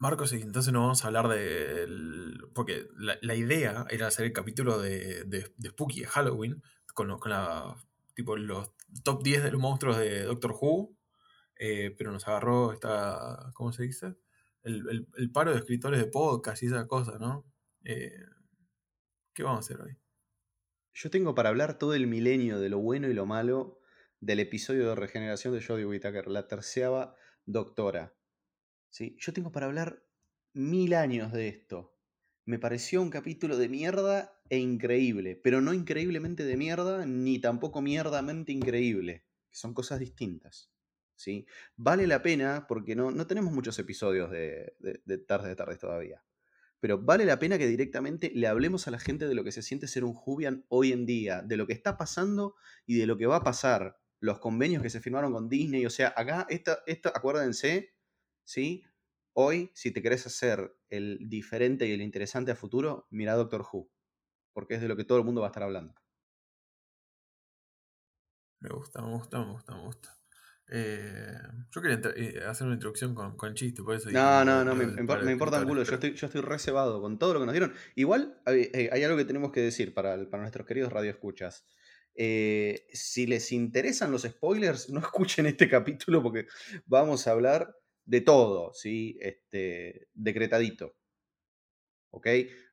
Marcos, y entonces no vamos a hablar de... Porque la, idea era hacer el capítulo de, de, Spooky, de Halloween, con, con la, tipo, los top 10 de los monstruos de Doctor Who, eh, pero nos agarró esta, ¿cómo se dice? El, paro de escritores de podcast y esa cosa, ¿no? Eh, ¿Qué vamos a hacer hoy? Yo tengo para hablar todo el milenio de lo bueno y lo malo del episodio de regeneración de Jodie Whittaker, la terceava doctora. ¿Sí? Yo tengo para hablar mil años de esto. Me pareció un capítulo de mierda e increíble, pero no increíblemente de mierda, ni tampoco mierdamente increíble, son cosas distintas. ¿sí? Vale la pena, porque no, no tenemos muchos episodios de, de, de Tarde de Tardes todavía, pero vale la pena que directamente le hablemos a la gente de lo que se siente ser un Jubian hoy en día, de lo que está pasando y de lo que va a pasar, los convenios que se firmaron con Disney, o sea, acá, esta, esta, acuérdense, ¿sí? Hoy, si te querés hacer el diferente y el interesante a futuro, mira Doctor Who, porque es de lo que todo el mundo va a estar hablando. Me gusta, me gusta, me gusta, me gusta. Eh, yo quería eh, hacer una introducción con, con chiste, por eso. No, no, no, me, importa un culo. Yo estoy, yo estoy reservado con todo lo que nos dieron. Igual eh, hay, algo que tenemos que decir para, para nuestros queridos radioescuchas. si les interesan los spoilers, no escuchen este capítulo porque vamos a hablar de todo, ¿sí? Este, decretadito. ¿Ok?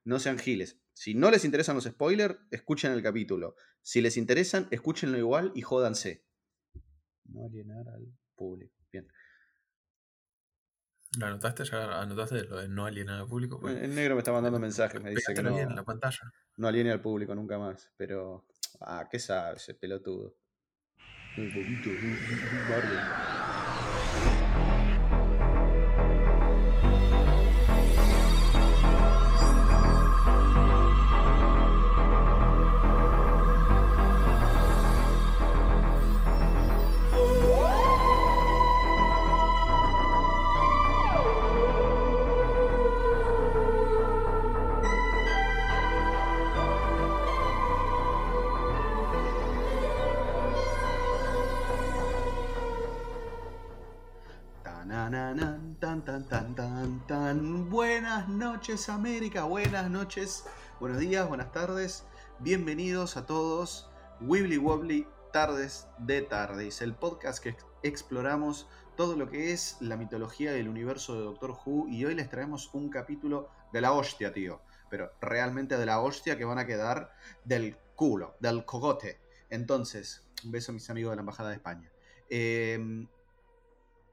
No sean giles. Si no les interesan los spoilers, escuchen el capítulo. Si les interesan, escúchenlo igual y jódanse. No alienar al público. Bien. ¿Lo anotaste? ¿Ya anotaste lo de no alienar al público? Pues, el negro me está mandando mensajes, me dice que no, en la pantalla. no aliene al público nunca más. Pero, ah, ¿qué sabe ese pelotudo? Un poquito, América, buenas noches, buenos días, buenas tardes, bienvenidos a todos, Wibbly Wobbly Tardes de Tardes, el podcast que exploramos todo lo que es la mitología del universo de Doctor Who y hoy les traemos un capítulo de la hostia, tío, pero realmente de la hostia que van a quedar del culo, del cogote. Entonces, un beso a mis amigos de la Embajada de España. Em,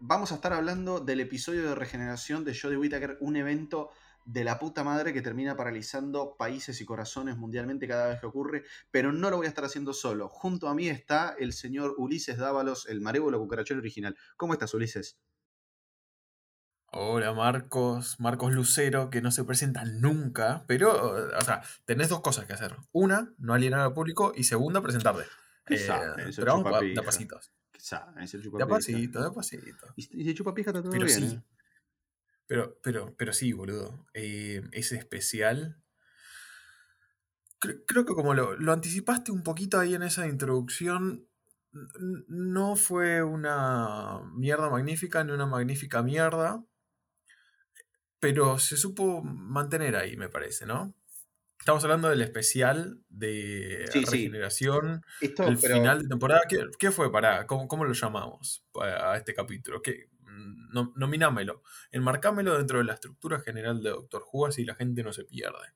vamos a estar hablando del episodio de regeneración de Jodie Whittaker, un evento de la puta madre que termina paralizando países y corazones mundialmente cada vez que ocurre, pero no lo voy a estar haciendo solo. Junto a mí está el señor Ulises Dávalos, el marévolo cucarachero original. ¿Cómo estás, Ulises? Hola Marcos, Marcos Lucero, que no se presenta nunca, pero, o sea, tenés dos cosas que hacer. Una, no alienar al público, y segunda, presentarte. Eh, pero vamos de pasitos. De pasito, de pasito. Y, se chupa pija está todo pero bien. Sí. ¿eh? Pero, pero, pero sí, boludo. Eh, ese especial. Creo, que como lo, anticipaste un poquito ahí en esa introducción, no fue una mierda magnífica ni una magnífica mierda, pero se supo mantener ahí, me parece, ¿no? Estamos hablando del especial de regeneración, el final de temporada. ¿Qué, fue para? ¿Cómo, ¿Cómo, lo llamamos a este capítulo? ¿Qué, no, nominámelo, enmarcámelo dentro de la estructura general de Doctor Who, así la gente no se pierde.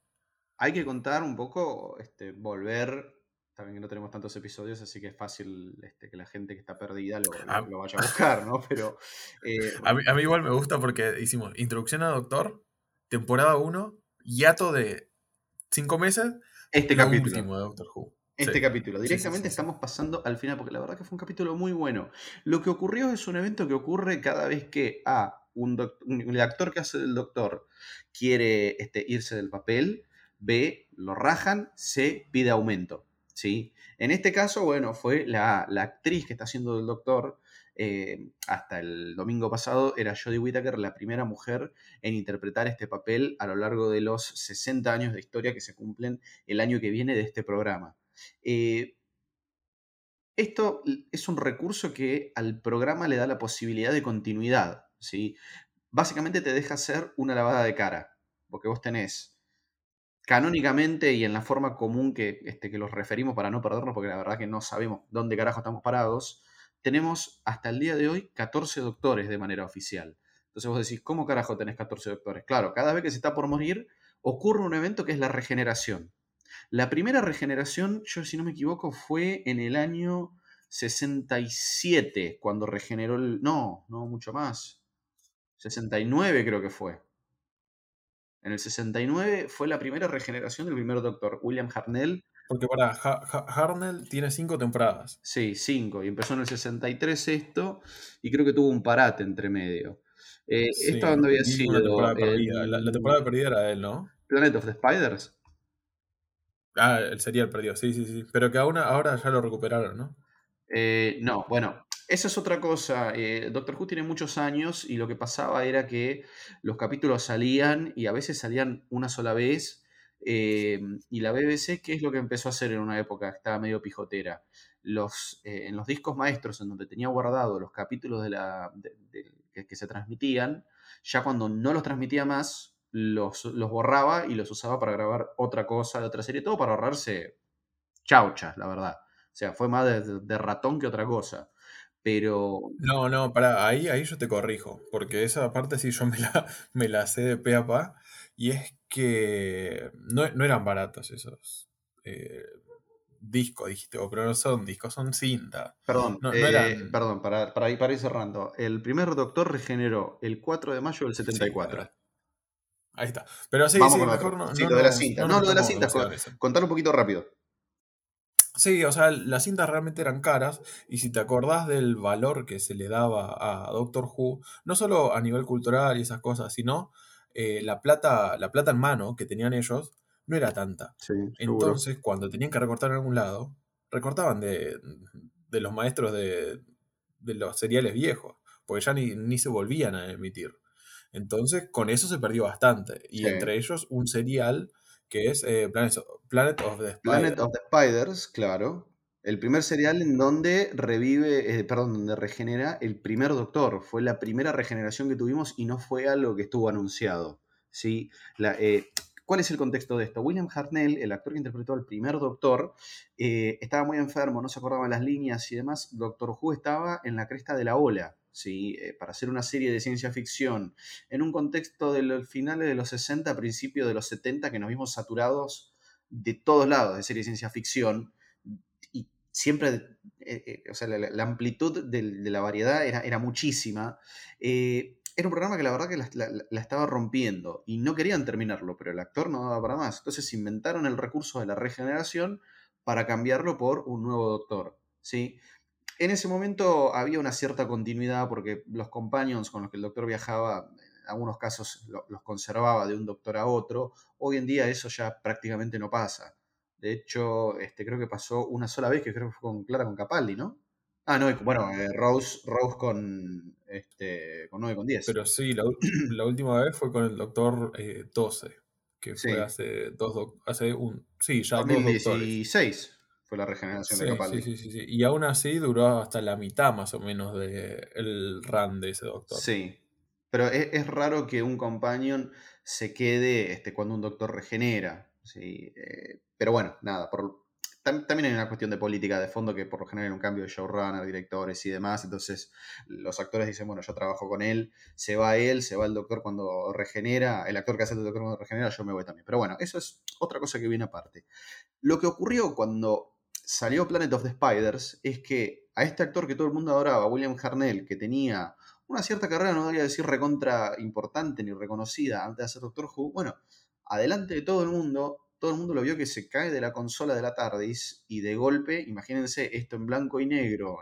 Hay que contar un poco, este, volver, también que no tenemos tantos episodios, así que es fácil este, que la gente que está perdida lo, ah. vaya a buscar, ¿no? Pero. Eh, a, mí, igual me gusta porque hicimos introducción a Doctor, temporada 1, hiato de 5 meses, este capítulo. último de Doctor Who este capítulo. Directamente estamos pasando al final, porque la verdad que fue un capítulo muy bueno. Lo que ocurrió es un evento que ocurre cada vez que A, un, el actor que hace del doctor quiere este, irse del papel, B, lo rajan, C, pide aumento. ¿sí? En este caso, bueno, fue la, actriz que está haciendo del doctor. Eh, hasta el domingo pasado era Jodie Whittaker la primera mujer en interpretar este papel a lo largo de los 60 años de historia que se cumplen el año que viene de este programa. Eh, esto es un recurso que al programa le da la posibilidad de continuidad. ¿sí? básicamente te deja hacer una lavada de cara, porque vos tenés canónicamente y en la forma común que, este, que los referimos para no perdernos, porque la verdad que no sabemos dónde carajo estamos parados, tenemos hasta el día de hoy 14 doctores de manera oficial. Entonces vos decís, ¿cómo carajo tenés 14 doctores? Claro, cada vez que se está por morir, ocurre un evento que es la regeneración. La primera regeneración, yo si no me equivoco, fue en el año 67, cuando regeneró el... No, no, mucho más. 69 creo que fue. En el 69 fue la primera regeneración del primer doctor, William Harnell. Porque para Harnell tiene cinco temporadas. Sí, cinco. Y empezó en el 63 esto, y creo que tuvo un parate entre medio. Eh, ¿Esta donde había sido? La, temporada perdida era él, ¿no? Planet of the Spiders. Ah, el perdido, sí, sí, sí. Pero que aún ahora ya lo recuperaron, ¿no? Eh, no, bueno, esa es otra cosa. Eh, Doctor Who tiene muchos años y lo que pasaba era que los capítulos salían y a veces salían una sola vez. Eh, y la BBC, ¿qué es lo que empezó a hacer en una época que estaba medio pijotera? Los, en los discos maestros, en donde tenía guardado los capítulos de la, que, se transmitían, ya cuando no los transmitía más, los, los, borraba y los usaba para grabar otra cosa de otra serie, todo para ahorrarse chauchas, la verdad. O sea, fue más de ratón que otra cosa. Pero. No, no, para, ahí, ahí yo te corrijo, porque esa parte sí yo me la, me la sé de pe a pa, y es que no, eran baratos esos eh, discos, dijiste, pero no son discos, son cinta. Perdón, eh, perdón para, para, ir, para ir cerrando. El primer Doctor regeneró el 4 de mayo del 74. Ahí está. Pero sí, sí, mejor no. Sí, lo de la cinta. No, lo de la cinta. Contar un poquito rápido. Sí, o sea, las cintas realmente eran caras y si te acordás del valor que se le daba a Doctor Who, no solo a nivel cultural y esas cosas, sino eh, la, plata, la plata en mano que tenían ellos no era tanta. Entonces, cuando tenían que recortar en algún lado, recortaban de, los maestros de, los seriales viejos, porque ya ni, se volvían a emitir. Entonces, con eso se perdió bastante. Y entre ellos, un serial que es eh, Planet, of the Spiders. Planet of the Spiders, claro. El primer serial en donde revive, eh, perdón, donde regenera el primer Doctor. Fue la primera regeneración que tuvimos y no fue algo que estuvo anunciado. ¿sí? Eh, ¿Cuál es el contexto de esto? William Hartnell, el actor que interpretó al primer Doctor, estaba muy enfermo, no se acordaba las líneas y demás. Doctor Who estaba en la cresta de la ola. Eh, para hacer una serie de ciencia ficción en un contexto de los finales de los 60, principios de los 70, que nos vimos saturados de todos lados de serie de ciencia ficción y siempre, eh, eh, o sea, la, amplitud de, la variedad era, era muchísima. era un programa que la verdad que la, estaba rompiendo y no querían terminarlo, pero el actor no daba para más. Entonces inventaron el recurso de la regeneración para cambiarlo por un nuevo doctor. ¿sí? En ese momento había una cierta continuidad porque los companions con los que el doctor viajaba, en algunos casos los conservaba de un doctor a otro. Hoy en día eso ya prácticamente no pasa. De hecho, este, creo que pasó una sola vez, que creo que fue con Clara con Capaldi, ¿no? Ah, no, bueno, eh, Rose, Rose con, este, con 9 con 10. Pero sí, la, última vez fue con el doctor 12, eh, que fue hace dos, hace un, sí, ya 2016 fue la regeneración de Capaldi. Sí, sí, sí, Y aún así duró hasta la mitad más o menos del el run de ese doctor. Sí. Pero es, raro que un companion se quede este, cuando un doctor regenera. ¿sí? Eh, pero bueno, nada. Por, también hay una cuestión de política de fondo que por lo general hay un cambio de showrunner, directores y demás. Entonces los actores dicen, bueno, yo trabajo con él, se va él, se va el doctor cuando regenera, el actor que hace el doctor cuando regenera, yo me voy también. Pero bueno, eso es otra cosa que viene aparte. Lo que ocurrió cuando salió Planet of the Spiders es que a este actor que todo el mundo adoraba, William Harnell, que tenía una cierta carrera, no debería decir recontra importante ni reconocida antes de hacer Doctor Who, bueno, adelante de todo el mundo, todo el mundo lo vio que se cae de la consola de la TARDIS y de golpe, imagínense esto en blanco y negro,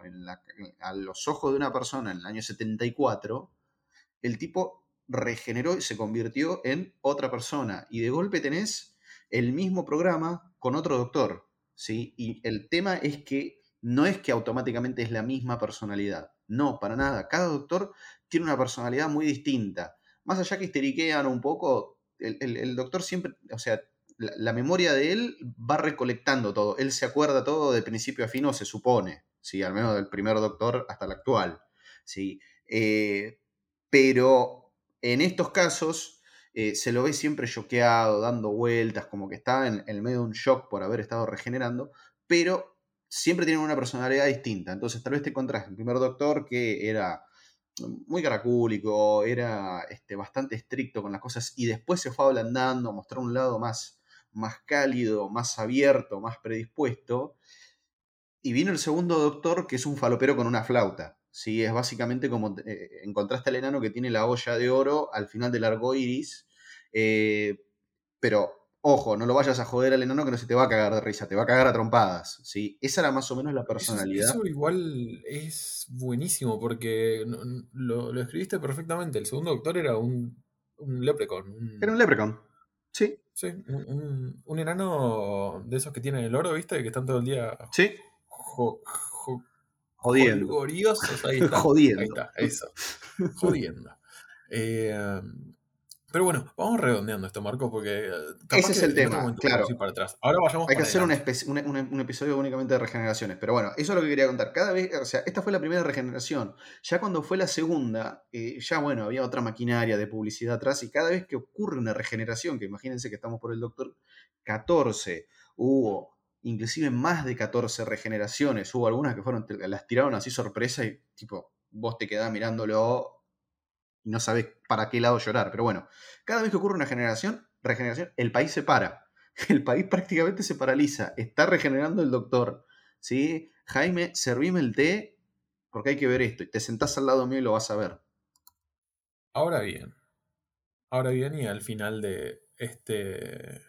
a los ojos de una persona en el año 74, el tipo regeneró y se convirtió en otra persona. Y de golpe tenés el mismo programa con otro doctor. ¿Sí? Y el tema es que no es que automáticamente es la misma personalidad. No, para nada. Cada doctor tiene una personalidad muy distinta. Más allá que histeriquean un poco, el, doctor siempre, o sea, la, memoria de él va recolectando todo. Él se acuerda todo de principio a fin, se supone, ¿sí? al menos del primer doctor hasta el actual. ¿sí? Eh, pero en estos casos eh, se lo ve siempre choqueado, dando vueltas, como que está en, el medio de un shock por haber estado regenerando, pero siempre tienen una personalidad distinta. Entonces tal vez te encontrás el primer doctor que era muy caracúlico, era este, bastante estricto con las cosas y después se fue ablandando, mostrar un lado más, más cálido, más abierto, más predispuesto. Y vino el segundo doctor que es un falopero con una flauta. ¿sí? Es básicamente como eh, encontraste al enano que tiene la olla de oro al final del arco iris. Eh, pero ojo, no lo vayas a joder al enano que no se te va a cagar de risa, te va a cagar a trompadas. ¿sí? Esa era más o menos la personalidad. Eso, igual es buenísimo porque lo, escribiste perfectamente. El segundo doctor era un, un leprechaun. Era un leprechaun. Sí. Sí, un, enano de esos que tienen el oro, ¿viste? Que están todo el día. Sí. Jodiendo. Ahí está. Jodiendo. Ahí está, eso. Jodiendo. Eh, pero bueno, vamos redondeando esto, Marco, porque. Eh, Ese es el tema, claro. Para atrás. Ahora vayamos Hay que hacer un, un, episodio únicamente de regeneraciones. Pero bueno, eso es lo que quería contar. Cada vez, o sea, esta fue la primera regeneración. Ya cuando fue la segunda, eh, ya bueno, había otra maquinaria de publicidad atrás. Y cada vez que ocurre una regeneración, que imagínense que estamos por el doctor 14, hubo inclusive más de 14 regeneraciones. Hubo algunas que fueron, las tiraron así sorpresa y tipo, vos te quedás mirándolo y no sabes para qué lado llorar. Pero bueno, cada vez que ocurre una generación, regeneración, el país se para. El país prácticamente se paraliza. Está regenerando el doctor. ¿sí? Jaime, servime el té porque hay que ver esto. Y te sentás al lado mío y lo vas a ver. Ahora bien. Ahora bien, y al final de este.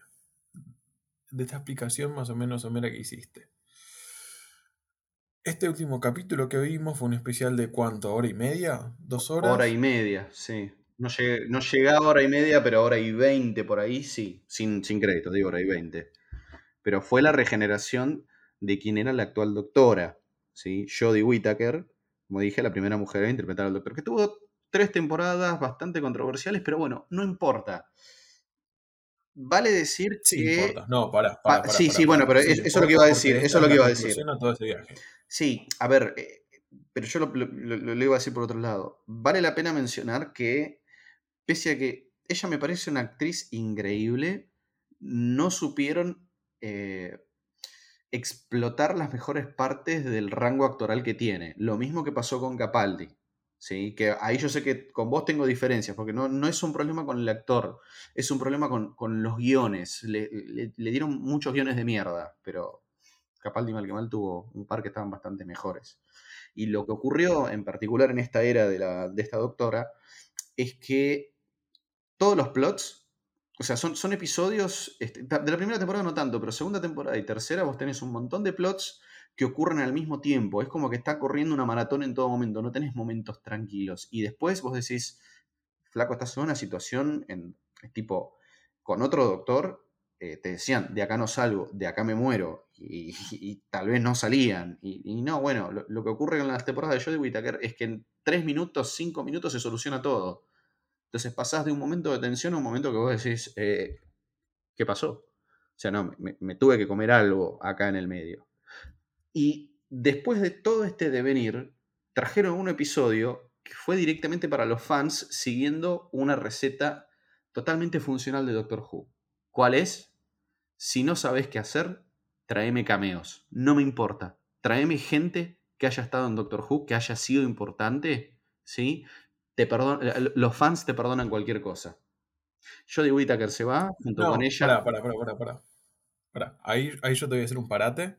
de esta explicación más o menos somera que hiciste. Este último capítulo que vimos fue un especial de cuánto, hora y media, dos horas. Hora y media, sí. No, llegué, no llegaba hora y media, pero hora y veinte por ahí, sí. Sin, sin crédito, digo hora y veinte. Pero fue la regeneración de quien era la actual doctora, ¿sí? Jodie Whittaker, como dije, la primera mujer a interpretar al doctor, que tuvo tres temporadas bastante controversiales, pero bueno, no importa. Vale decir sí, que. Importa. No, para, para, Sí, sí, bueno, pero eso es lo que iba a decir. Eso es lo que iba a decir. Todo ese viaje. Sí, a ver, eh, pero yo lo, iba a decir por otro lado. Vale la pena mencionar que, pese a que ella me parece una actriz increíble, no supieron eh, explotar las mejores partes del rango actoral que tiene. Lo mismo que pasó con Capaldi. ¿Sí? Que ahí yo sé que con vos tengo diferencias, porque no, no es un problema con el actor, es un problema con, los guiones. Le, le, dieron muchos guiones de mierda, pero Capaldi mal que mal tuvo un par que estaban bastante mejores. Y lo que ocurrió en particular en esta era de, la, de esta doctora es que todos los plots, o sea, son, son episodios, este, de la primera temporada no tanto, pero segunda temporada y tercera vos tenés un montón de plots que ocurren al mismo tiempo. Es como que está corriendo una maratón en todo momento, no tenés momentos tranquilos. Y después vos decís, flaco, estás en una situación en, tipo, con otro doctor eh, te decían, de acá no salgo, de acá me muero, y, tal vez no salían. Y, no, bueno, lo, que ocurre en las temporadas de Jodie Whittaker es que en 3 minutos, 5 minutos se soluciona todo. Entonces pasás de un momento de tensión a un momento que vos decís, eh, ¿qué pasó? O sea, no, me, tuve que comer algo acá en el medio. Y después de todo este devenir, trajeron un episodio que fue directamente para los fans siguiendo una receta totalmente funcional de Doctor Who. ¿Cuál es? Si no sabes qué hacer, tráeme cameos. No me importa. Tráeme gente que haya estado en Doctor Who, que haya sido importante, ¿sí? Te eh, los fans te perdonan cualquier cosa. Jodie Whittaker se va junto con ella. Para, para, para, para, para. Ahí, ahí yo te voy a hacer un parate.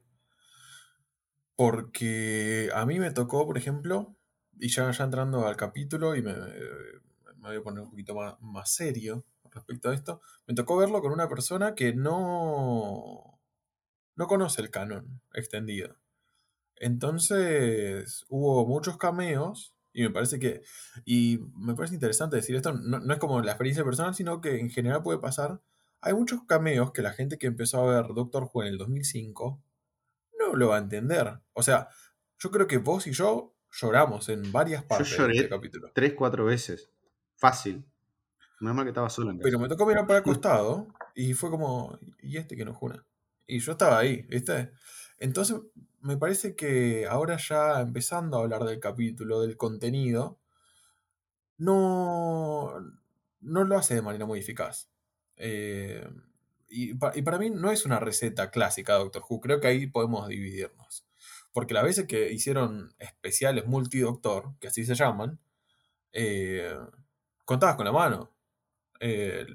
Porque a mí me tocó, por ejemplo, y ya, entrando al capítulo, y me, me voy a poner un poquito más, más serio, respecto a esto, me tocó verlo con una persona que no, no conoce el canon extendido. Entonces hubo muchos cameos y me parece que, y me parece interesante decir esto, no, es como la experiencia personal, sino que en general puede pasar. Hay muchos cameos que la gente que empezó a ver Doctor Who en el 2005 no lo va a entender. O sea, yo creo que vos y yo lloramos en varias partes de este capítulo. Tres, cuatro veces. Fácil. Menos que estaba solo en Pero me tocó mirar para el costado y fue como, ¿y este que nos juna? Y yo estaba ahí, ¿viste? Entonces, me parece que ahora ya empezando a hablar del capítulo, del contenido, no, no lo hace de manera muy eficaz. Eh, y, para mí no es una receta clásica Doctor Who, creo que ahí podemos dividirnos. Porque las veces que hicieron especiales multidoctor, que así se llaman, eh, contabas con la mano. Eh,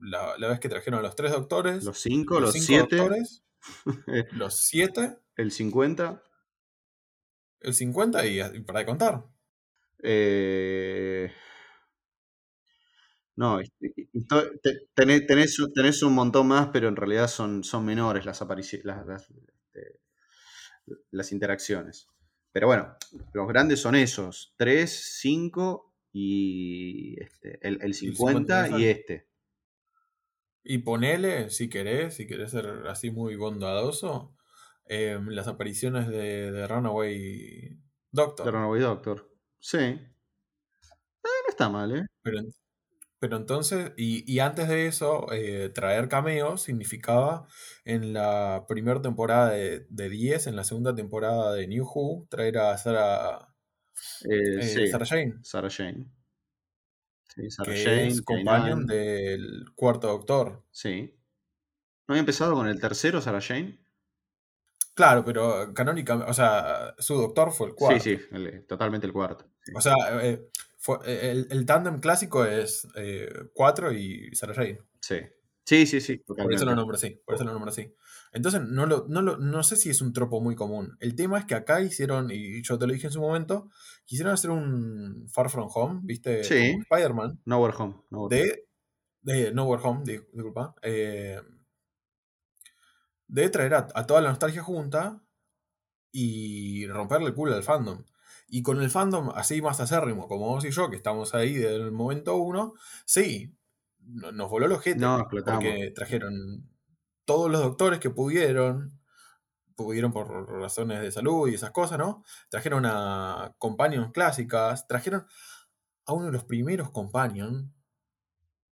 la, vez que trajeron a los tres doctores. Los cinco, los, siete. Doctores, los siete. El 50. El 50 y, para de contar. Eh, no, tenés, tenés, un montón más, pero en realidad son, son menores las las, este, las, interacciones. Pero bueno, los grandes son esos, 3, 5 y este, el, 50 y, este. Y ponele, si querés, si querés ser así muy bondadoso, em, las apariciones de, Runaway Doctor. De Runaway Doctor, sí. Eh, no está mal, ¿eh? Pero, pero entonces, y, antes de eso, eh, traer cameos significaba en la primera temporada de, 10, en la segunda temporada de New Who, traer a Sarah, eh, eh, Sarah Jane. Sarah Jane. Sí, Sarah que Jane, es companion del cuarto doctor. Sí. ¿No había empezado con el tercero, Sarah Jane? Claro, pero canónicamente, o sea, su doctor fue el cuarto. Sí, sí, totalmente el cuarto. O sea, eh, el, el tándem clásico es 4 eh, y Sarah Jane. Sí. Sí, sí, sí. Por eso lo nombro así. Por eso lo nombro así. Entonces, no, lo, no, lo, no sé si es un tropo muy común. El tema es que acá hicieron, y yo te lo dije en su momento, quisieron hacer un Far From Home, ¿viste? Sí. Spider-Man. Nowhere Home. De, de Nowhere Home, disculpa. Eh, de traer a, a, toda la nostalgia junta y romperle el culo al fandom. Y con el fandom así más acérrimo, como vos y yo, que estamos ahí desde el momento uno, sí, nos voló los ojete. No, porque trajeron todos los doctores que pudieron, pudieron por razones de salud y esas cosas, ¿no? Trajeron a companions clásicas, trajeron a uno de los primeros companions.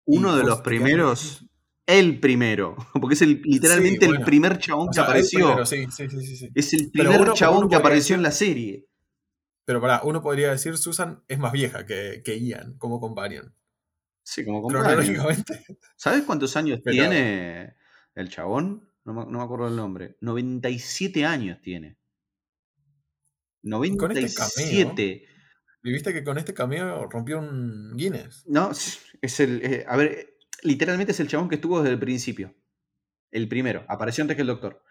Uno de los primeros, el primero, porque es el, literalmente el primer chabón que apareció. sí, sí, sí, es el primer chabón que apareció en la serie. Pero para, uno podría decir Susan es más vieja que, que Ian como companion. Sí, como companion. ¿Sabes cuántos años tiene el chabón? No me, acuerdo el nombre. 97 años tiene. 97. Con este ¿Viste que con este cameo rompió un Guinness? No, es el. Eh, a ver, literalmente es el chabón que estuvo desde el principio. El primero. Apareció antes que el doctor.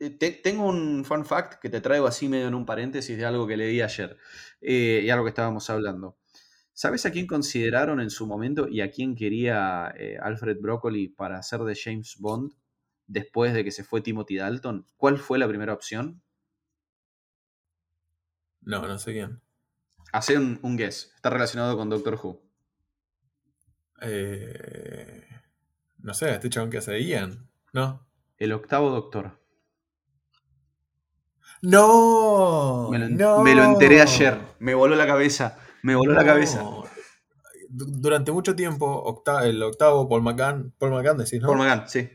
Eh, tengo un fun fact que te traigo así medio en un paréntesis de algo que leí ayer eh, y algo que estábamos hablando. ¿Sabes a quién consideraron en su momento y a quién quería eh, Alfred Broccoli para hacer de James Bond después de que se fue Timothy Dalton? ¿Cuál fue la primera opción? No, no sé quién. Hace un, un guess. Está relacionado con Doctor Who. no sé, este chabón que hace Ian, ¿no? El octavo Doctor. No, me lo, enteré ayer. Me voló la cabeza. Me voló la cabeza. Durante mucho tiempo, el octavo Paul McCann, Paul McCann decís, ¿no? Paul McCann, sí.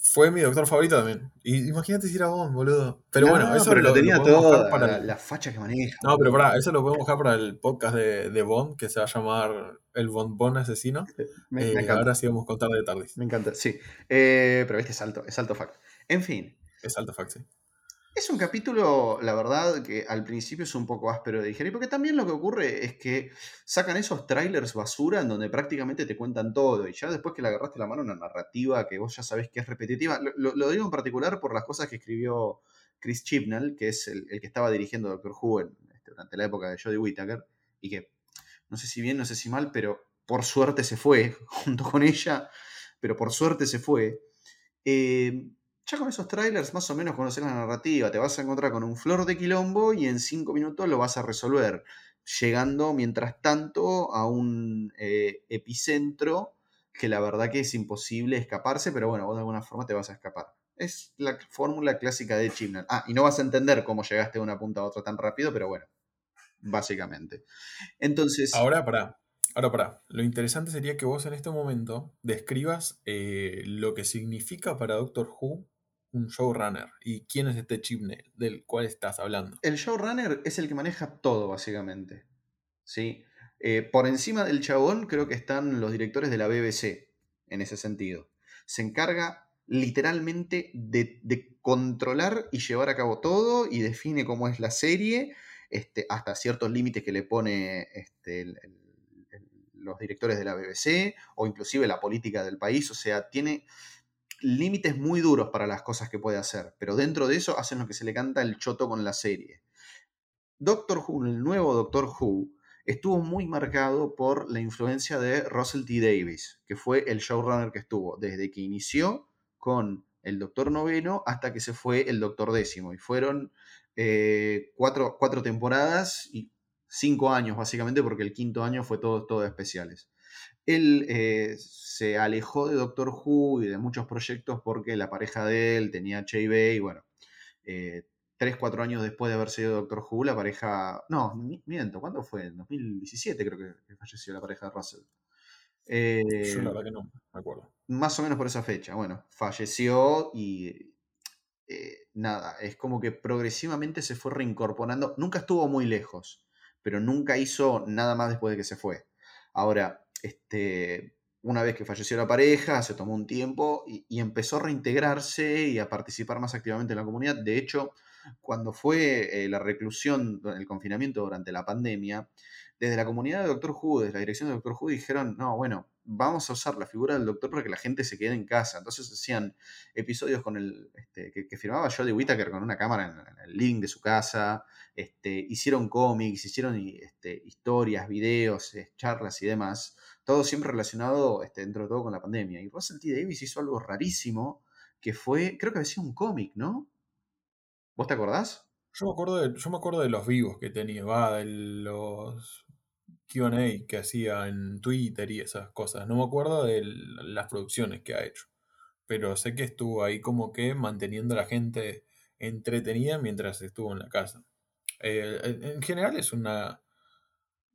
Fue mi doctor favorito también. Y imagínate si era Bond, boludo. Pero bueno, eso pero lo, tenía todo para la, facha que maneja. No, pero para, eso lo podemos buscar para el podcast de, de Bond, que se va a llamar El Bond Bond Asesino. Me, eh, Ahora sí vamos a contar de tarde. Me encanta, sí. Eh, pero este es alto, es alto fact. En fin. Es alto fact, sí. Es un capítulo, la verdad, que al principio es un poco áspero de digerir, porque también lo que ocurre es que sacan esos trailers basura en donde prácticamente te cuentan todo, y ya después que le agarraste la mano una narrativa que vos ya sabés que es repetitiva, lo, digo en particular por las cosas que escribió Chris Chibnall, que es el, que estaba dirigiendo Doctor Who este, durante la época de Jodie Whittaker, y que no sé si bien, no sé si mal, pero por suerte se fue junto con ella, pero por suerte se fue. Eh, ya con esos trailers más o menos conoces la narrativa, te vas a encontrar con un flor de quilombo y en cinco minutos lo vas a resolver, llegando mientras tanto a un eh, epicentro que la verdad que es imposible escaparse, pero bueno, vos de alguna forma te vas a escapar. Es la fórmula clásica de Chibnall. Ah, y no vas a entender cómo llegaste de una punta a otra tan rápido, pero bueno, básicamente. Entonces... Ahora, para, Ahora, para, lo interesante sería que vos en este momento describas eh, lo que significa para Doctor Who un showrunner. ¿Y quién es este chipne del cual estás hablando? El showrunner es el que maneja todo, básicamente. ¿Sí? Eh, por encima del chabón creo que están los directores de la BBC en ese sentido. Se encarga literalmente de, controlar y llevar a cabo todo y define cómo es la serie, este, hasta ciertos límites que le pone este, los directores de la BBC o inclusive la política del país. O sea, tiene límites muy duros para las cosas que puede hacer, pero dentro de eso hacen lo que se le canta el choto con la serie. Doctor Who, el nuevo Doctor Who, estuvo muy marcado por la influencia de Russell T. Davis, que fue el showrunner que estuvo desde que inició con el Doctor Noveno hasta que se fue el Doctor Décimo. Y fueron eh, cuatro, temporadas y cinco años, básicamente, porque el quinto año fue todo, todo especiales. Él eh, se alejó de Doctor Who y de muchos proyectos porque la pareja de él tenía HIV y bueno, eh, tres, cuatro años después de haber sido Doctor Who, la pareja. No, miento, ¿cuándo fue? En 2017 creo que, falleció la pareja de Russell. Eh, Yo la verdad que no me acuerdo. Más o menos por esa fecha. Bueno, falleció y. Eh, nada, es como que progresivamente se fue reincorporando. Nunca estuvo muy lejos, pero nunca hizo nada más después de que se fue. Ahora, este, una vez que falleció la pareja, se tomó un tiempo y, empezó a reintegrarse y a participar más activamente en la comunidad. De hecho, cuando fue eh, la reclusión, el confinamiento durante la pandemia, desde la comunidad de Doctor Who, desde la dirección de Doctor Who, dijeron, no, bueno, vamos a usar la figura del doctor para que la gente se quede en casa. Entonces hacían episodios con el este, que, firmaba Jodie Whittaker con una cámara en, el link de su casa, este, hicieron cómics, hicieron este, historias, videos, eh, charlas y demás, todo siempre relacionado este, dentro de todo con la pandemia. Y Russell T. Davis hizo algo rarísimo, que fue, creo que había sido un cómic, ¿no? ¿Vos te acordás? Yo me acuerdo de, yo me acuerdo de los vivos que tenía, va, de los QA que hacía en Twitter y esas cosas. No me acuerdo de las producciones que ha hecho. Pero sé que estuvo ahí como que manteniendo a la gente entretenida mientras estuvo en la casa. Eh, en general es una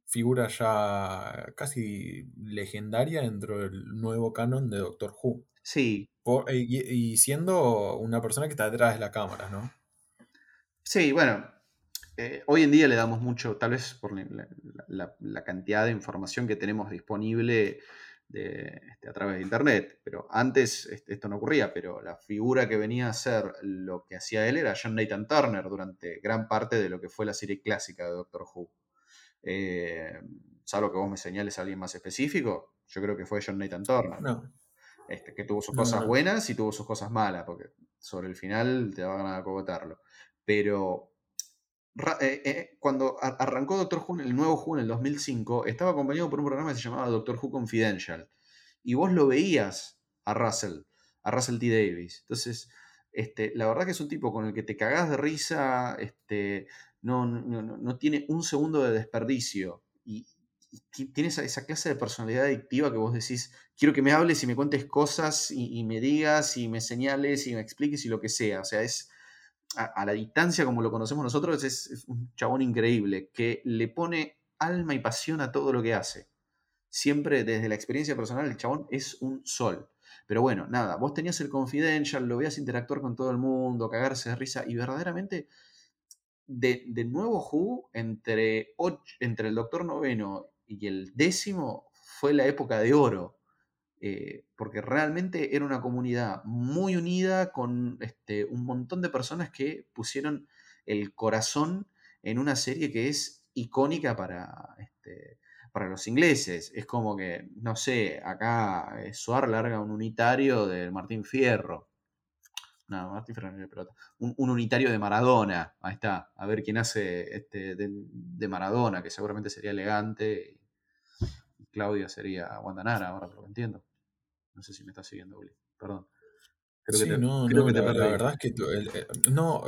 figura ya casi legendaria dentro del nuevo canon de Doctor Who. Sí. y, siendo una persona que está detrás de la cámara, ¿no? Sí, bueno, eh, hoy en día le damos mucho, tal vez por la, cantidad de información que tenemos disponible este, a través de Internet, pero antes este, esto no ocurría, pero la figura que venía a ser lo que hacía él era John Nathan Turner durante gran parte de lo que fue la serie clásica de Doctor Who. Eh, salvo que vos me señales a alguien más específico, yo creo que fue John Nathan Turner. Este, que tuvo sus cosas buenas y tuvo sus cosas malas, porque sobre el final te van a cogotarlo. Pero eh, eh, cuando arrancó Doctor Who, el nuevo Who en el 2005, estaba acompañado por un programa que se llamaba Doctor Who Confidential. Y vos lo veías a Russell, a Russell T. Davis. Entonces, este, la verdad que es un tipo con el que te cagás de risa, este, no, no, tiene un segundo de desperdicio. Y, tiene esa, clase de personalidad adictiva que vos decís, quiero que me hables y me cuentes cosas y, y me digas y me señales y me expliques y lo que sea. O sea, es a, la distancia como lo conocemos nosotros, es, un chabón increíble, que le pone alma y pasión a todo lo que hace. Siempre desde la experiencia personal, el chabón es un sol. Pero bueno, nada, vos tenías el confidential, lo veías interactuar con todo el mundo, cagarse de risa, y verdaderamente, de, nuevo Who, entre, entre el Doctor Noveno y el décimo, fue la época de oro eh, porque realmente era una comunidad muy unida con este, un montón de personas que pusieron el corazón en una serie que es icónica para, este, para los ingleses. Es como que, no sé, acá eh, Suar larga un unitario de Martín Fierro. No, Martín Fierro no pelota. Un, unitario de Maradona. Ahí está. A ver quién hace este, de, Maradona, que seguramente sería elegante. Claudia sería Guandanara, ahora lo entiendo. No sé si me estás siguiendo, Uli. Perdón. Creo que te, no, creo que te la, la, verdad es que no,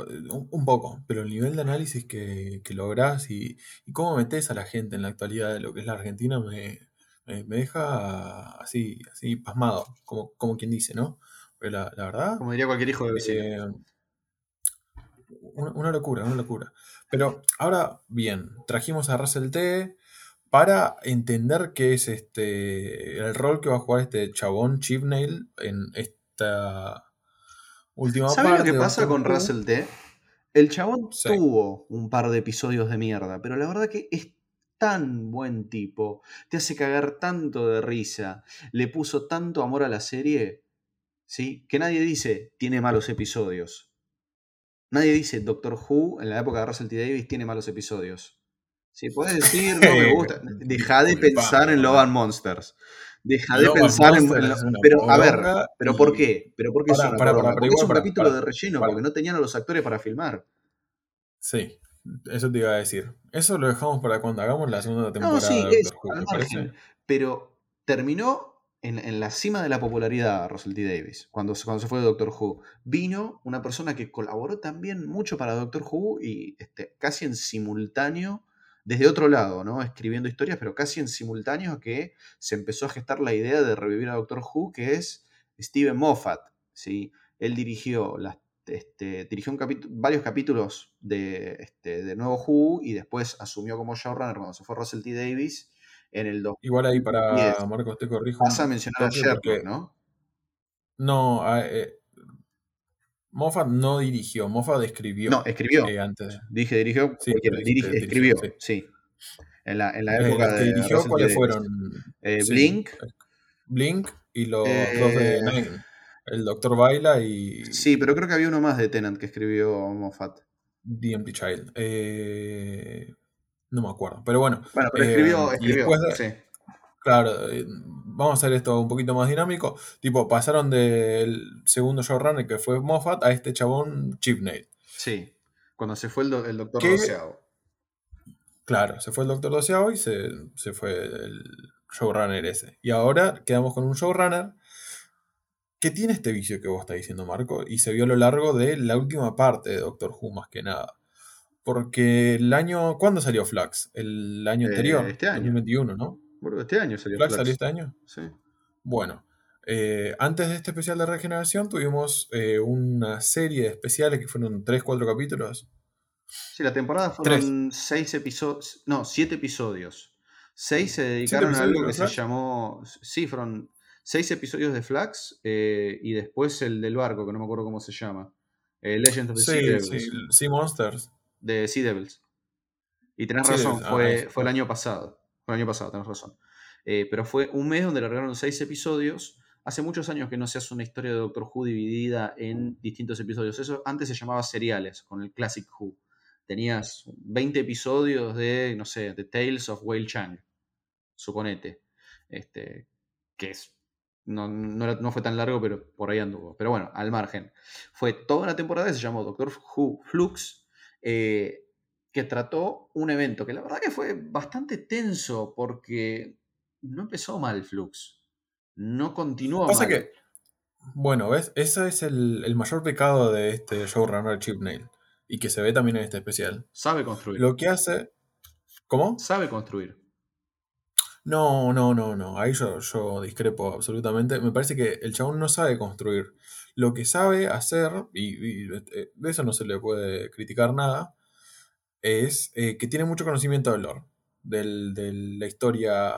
un poco, pero el nivel de análisis que, que lográs y, y, cómo metes a la gente en la actualidad de lo que es la Argentina me, me, deja así, así pasmado, como, como quien dice, ¿no? Pero la, la verdad. Como diría cualquier hijo de vecino. Eh, una, una, locura, una locura. Pero ahora, bien, trajimos a Russell T para entender qué es este el rol que va a jugar este chabón Chipnail en esta última parte. ¿Sabes lo que pasa con Russell T? El chabón tuvo un par de episodios de mierda, pero la verdad que es tan buen tipo, te hace cagar tanto de risa, le puso tanto amor a la serie, ¿sí? Que nadie dice, tiene malos episodios. Nadie dice, Doctor Who, en la época de Russell T. Davis, tiene malos episodios. Sí, puedes decir, no me gusta. Deja de pensar en Love and Monsters. Deja de pensar en. Pero, a ver, ¿pero por qué? ¿Pero por qué es Porque es un capítulo de relleno, porque no tenían a los actores para filmar. Sí, eso te iba a decir. Eso lo dejamos para cuando hagamos la segunda temporada. No, sí, es, Who, pero terminó en, la cima de la popularidad Russell T. Davis, cuando, cuando se fue de Doctor Who. Vino una persona que colaboró también mucho para Doctor Who y este, casi en simultáneo desde otro lado, ¿no? Escribiendo historias, pero casi en simultáneo que se empezó a gestar la idea de revivir a Doctor Who, que es Steven Moffat, ¿sí? Él dirigió, las, este, dirigió varios capítulos de, este, de Nuevo Who y después asumió como showrunner cuando se fue Russell T. Davis en el 2010. Igual ahí para Marcos te corrijo. Vas a mencionar a Sherlock, ¿no? No, eh, Moffat no dirigió, Moffat escribió. No, escribió. Eh, antes. Dije, dirigió. Sí, escribió, sí. En, la, en la eh, época de. dirigió, ¿cuáles fueron? Eh, Blink. Blink y los dos de Nine. El Doctor Baila y. Sí, pero creo que había uno más de Tenant que escribió Moffat. The Empty Child. no me acuerdo. Pero bueno. Bueno, pero escribió. escribió sí. Claro, eh, vamos a hacer esto un poquito más dinámico. Tipo, pasaron del segundo showrunner que fue Moffat a este chabón Chipney. Sí, cuando se fue el, doctor Doceavo. Claro, se fue el doctor Doceavo y se, fue el showrunner ese. Y ahora quedamos con un showrunner que tiene este vicio que vos estás diciendo, Marco, y se vio a lo largo de la última parte de Doctor Who más que nada. Porque el año. ¿Cuándo salió Flux? El año eh, anterior. Este año. 2021, ¿no? Bueno, este año salió Flash. ¿Salió este año? Sí. Bueno, eh, antes de este especial de regeneración tuvimos eh, una serie de especiales que fueron 3-4 capítulos. Sí, la temporada fueron 6 episodios, no, 7 episodios. 6 se dedicaron a algo que se llamó, sí, fueron 6 episodios de Flax eh, y después el del barco, que no me acuerdo cómo se llama. Legend of the Sea Devils. Sí, sea Monsters. De Sea Devils. Y tenés razón, fue, ah, fue el año pasado el año pasado, tenés razón. Eh, pero fue un mes donde largaron seis episodios. Hace muchos años que no se hace una historia de Doctor Who dividida en distintos episodios. Eso antes se llamaba seriales, con el Classic Who. Tenías 20 episodios de, no sé, The Tales of Whale Chang, suponete. Este, que es, no, no, fue tan largo, pero por ahí anduvo. Pero bueno, al margen. Fue toda la temporada, se llamó Doctor Who Flux. Eh, que trató un evento que la verdad que fue bastante tenso porque no empezó mal Flux. No continuó Pasa que, bueno, ¿ves? Ese es el, mayor pecado de este showrunner Chip Nail. Y que se ve también en este especial. Sabe construir. Lo que hace. ¿Cómo? Sabe construir. No, no, no, no. Ahí yo, yo discrepo absolutamente. Me parece que el chabón no sabe construir. Lo que sabe hacer, y, eh, de eso no se le puede criticar nada, es eh, que tiene mucho conocimiento del lore, de la historia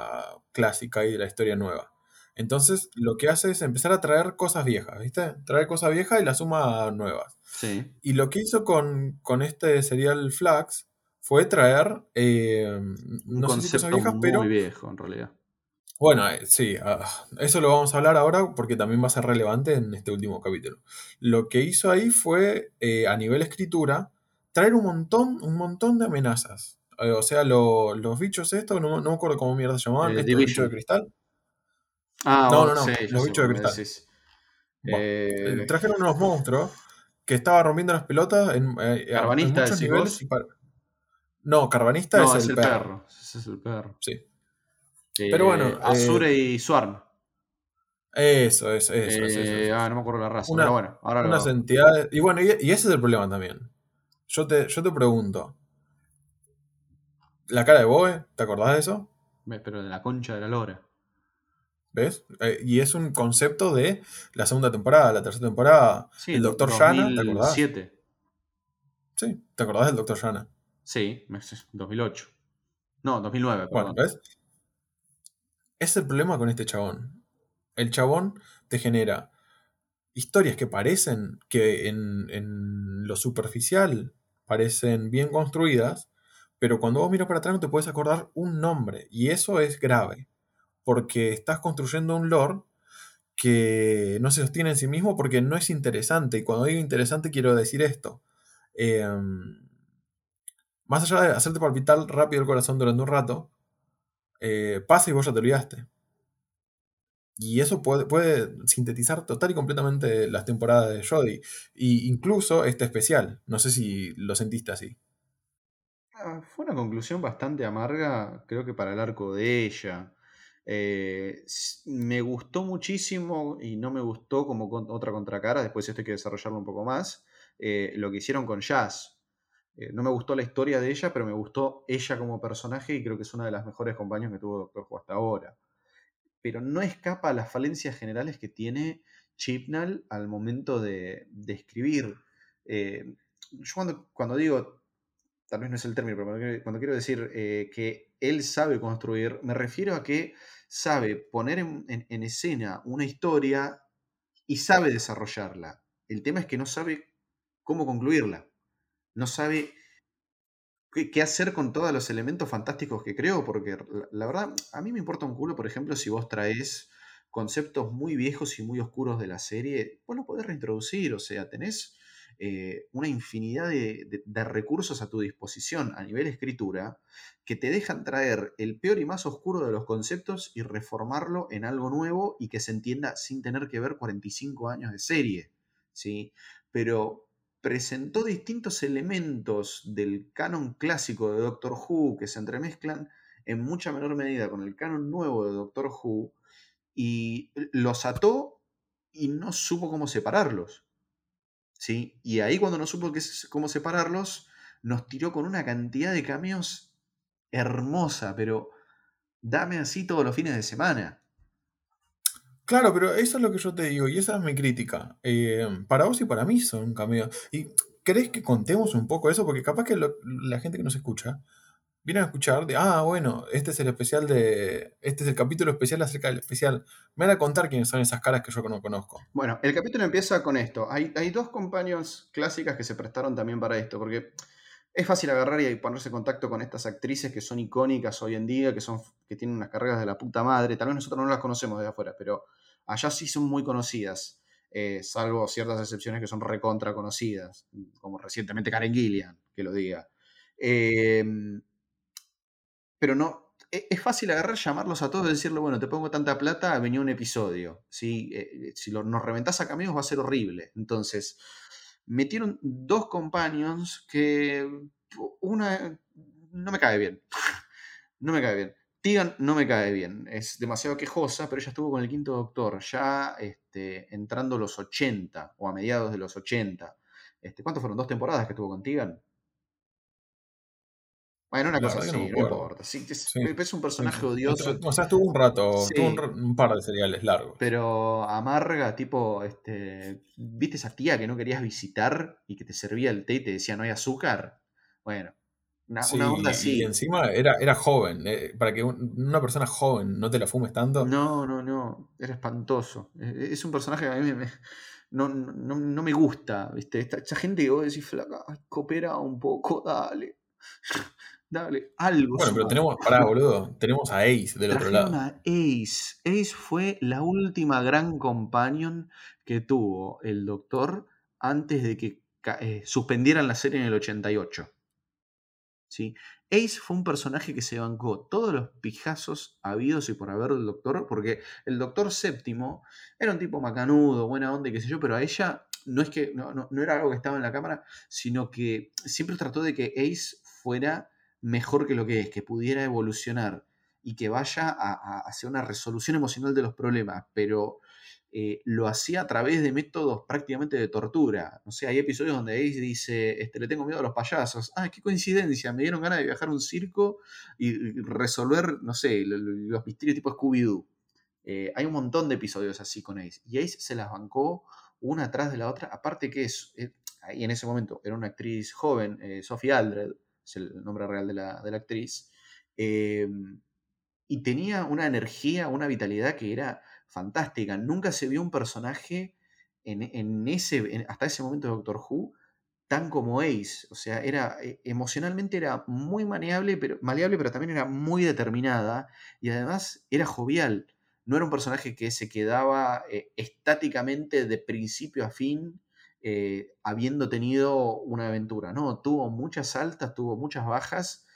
clásica y de la historia nueva. Entonces, lo que hace es empezar a traer cosas viejas, ¿viste? Traer cosas viejas y las suma nuevas. Sí. Y lo que hizo con, este serial Flax fue traer. Eh, no sé si cosas viejas, muy viejo, en realidad. Bueno, eh, sí, ah, eso lo vamos a hablar ahora porque también va a ser relevante en este último capítulo. Lo que hizo ahí fue, a nivel escritura, traer un montón, un montón de amenazas. Eh, o sea, los bichos estos, no, no, me acuerdo cómo mierda se llamaban, ¿estos bichos de cristal? Ah, no, no, no, los bichos de cristal. Eh, trajeron unos monstruos que estaban rompiendo las pelotas en, eh, Carbanista muchos niveles. No, Carbanista es, el, perro. Ese es el perro. Sí. Pero bueno. Azure y Swarm. Eso, eso, eso, eso, Ah, no me acuerdo la raza. pero bueno, ahora unas entidades. Y bueno, y, ese es el problema también. Yo te, yo te pregunto. La cara de Boe, ¿te acordás de eso? Pero de la concha de la lora. ¿Ves? Eh, y es un concepto de la segunda temporada, la tercera temporada. Sí, el Doctor Shana, ¿te acordás? Sí, ¿te acordás del Doctor Shana? Sí, 2008. No, 2009, perdón. Bueno, ¿ves? Es el problema con este chabón. El chabón te genera historias que parecen que en, en lo superficial parecen bien construidas, pero cuando vos miras para atrás no te puedes acordar un nombre, y eso es grave, porque estás construyendo un lore que no se sostiene en sí mismo porque no es interesante, y cuando digo interesante quiero decir esto. Em, más allá de hacerte palpitar rápido el corazón durante un rato, eh, pasa y vos ya te olvidaste. Y eso puede, puede, sintetizar total y completamente las temporadas de Jodie. Y incluso este especial. No sé si lo sentiste así. Ah, fue una conclusión bastante amarga, creo que para el arco de ella. Eh, me gustó muchísimo y no me gustó como otra contracara, después esto hay que desarrollarlo un poco más, eh, lo que hicieron con Jazz. Eh, no me gustó la historia de ella, pero me gustó ella como personaje y creo que es una de las mejores compañías que tuvo Doctor Who hasta ahora. Pero no escapa a las falencias generales que tiene Chipnall al momento de, escribir. Eh, yo cuando, cuando, digo, tal vez no es el término, pero cuando quiero decir eh, que él sabe construir, me refiero a que sabe poner en escena una historia y sabe desarrollarla. El tema es que no sabe cómo concluirla no sabe qué, hacer con todos los elementos fantásticos que creo, porque la, verdad, a mí me importa un culo, por ejemplo, si vos traes conceptos muy viejos y muy oscuros de la serie, vos lo podés reintroducir, o sea, tenés eh, una infinidad de, recursos a tu disposición a nivel escritura que te dejan traer el peor y más oscuro de los conceptos y reformarlo en algo nuevo y que se entienda sin tener que ver 45 años de serie, ¿sí? Pero presentó distintos elementos del canon clásico de Doctor Who que se entremezclan en mucha menor medida con el canon nuevo de Doctor Who y los ató y no supo cómo separarlos. ¿sí? Y ahí cuando no supo cómo separarlos, nos tiró con una cantidad de cambios hermosa, pero dame así todos los fines de semana. Claro, pero eso es lo que yo te digo, y esa es mi crítica. Eh, para vos y para mí son cambios. ¿Y crees que contemos un poco eso? Porque capaz que la gente que nos escucha viene a escuchar de, ah, bueno, este es el especial de. Este es el capítulo especial acerca del especial. Me van a contar quiénes son esas caras que yo no conozco. Bueno, el capítulo empieza con esto. Hay, hay dos compañías clásicas que se prestaron también para esto, porque es fácil agarrar y ponerse en contacto con estas actrices que son icónicas hoy en día, que, son, que tienen unas carreras de la puta madre. Tal vez nosotros no las conocemos de afuera, pero allá sí son muy conocidas, eh, salvo ciertas excepciones que son recontra conocidas, como recientemente Karen Gillian, que lo diga. Em, pero no, e, es fácil agarrar, llamarlos a todos y decirle, bueno, te pongo tanta plata, venía un episodio. ¿sí? Eh, si nos reventás a caminos va a ser horrible. Entonces, metieron dos companions que una no me cae bien. no me cae bien. Tegan no me cae bien, es demasiado quejosa, pero ella estuvo con el quinto doctor, ya este, entrando los 80 o a mediados de los 80. Este, ¿Cuántos fueron? ¿Dos temporadas que estuvo con Tegan? Bueno, una cosa así, no, importa. Sí, es, un personaje odioso. O sea, estuvo un rato, tuvo un, par de seriales largos. Pero amarga, tipo, este, ¿viste esa tía que no querías visitar y que te servía el té y te decía no hay azúcar? Bueno, una, onda así. Y encima era, era joven. Eh, para que una persona joven no te la fumes tanto. No, no, no. Era espantoso. E, es un personaje que a mí me, no, no, me gusta. ¿viste? Esta, gente que vos decís, flaca, coopera un poco, dale. Dale, algo. Bueno, pero tenemos, pará, boludo, tenemos a Ace del otro lado. A Ace. Ace fue la última gran companion que tuvo el doctor antes de que eh, suspendieran la serie en el 88. ¿Sí? Ace fue un personaje que se bancó todos los pijazos habidos y por haber del doctor, porque el doctor séptimo era un tipo macanudo, buena onda y qué sé yo, pero a ella no es que no, no era algo que estaba en la cámara, sino que siempre trató de que Ace fuera mejor que lo que es, que pudiera evolucionar y que vaya a, hacer una resolución emocional de los problemas, pero eh, lo hacía a través de métodos prácticamente de tortura. No sé, hay episodios donde Ace dice, este, le tengo miedo a los payasos. Ah, qué coincidencia, me dieron ganas de viajar a un circo y, resolver, no sé, los misterios tipo Scooby-Doo. Eh, hay un montón de episodios así con Ace. Y Ace se las bancó una atrás de la otra. Aparte que es, eh, ahí en ese momento era una actriz joven, Sophie Aldred, es el nombre real de la, actriz. Em, y tenía una energía, una vitalidad que era fantástica. Nunca se vio un personaje en, ese, hasta ese momento de Doctor Who tan como Ace. O sea, era eh, emocionalmente era muy maleable pero, maleable, pero también era muy determinada y además era jovial. No era un personaje que se quedaba eh, estáticamente de principio a fin eh, habiendo tenido una aventura. No, tuvo muchas altas, tuvo muchas bajas,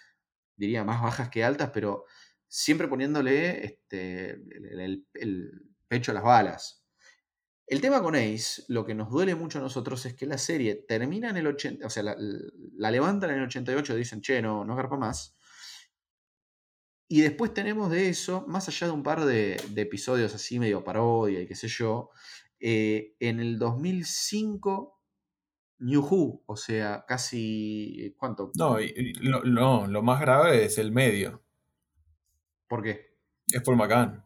diría más bajas que altas, pero siempre poniéndole este, el, pecho a las balas. El tema con Ace, lo que nos duele mucho a nosotros es que la serie termina en el 80, o sea, la, levantan en el 88, dicen, che, no, no garpa más. Y después tenemos de eso, más allá de un par de, episodios así medio parodia y qué sé yo, eh, en el 2005 New Who, o sea, casi. ¿Cuánto? No, lo, no, lo más grave es el medio. ¿Por qué? Es por McCann.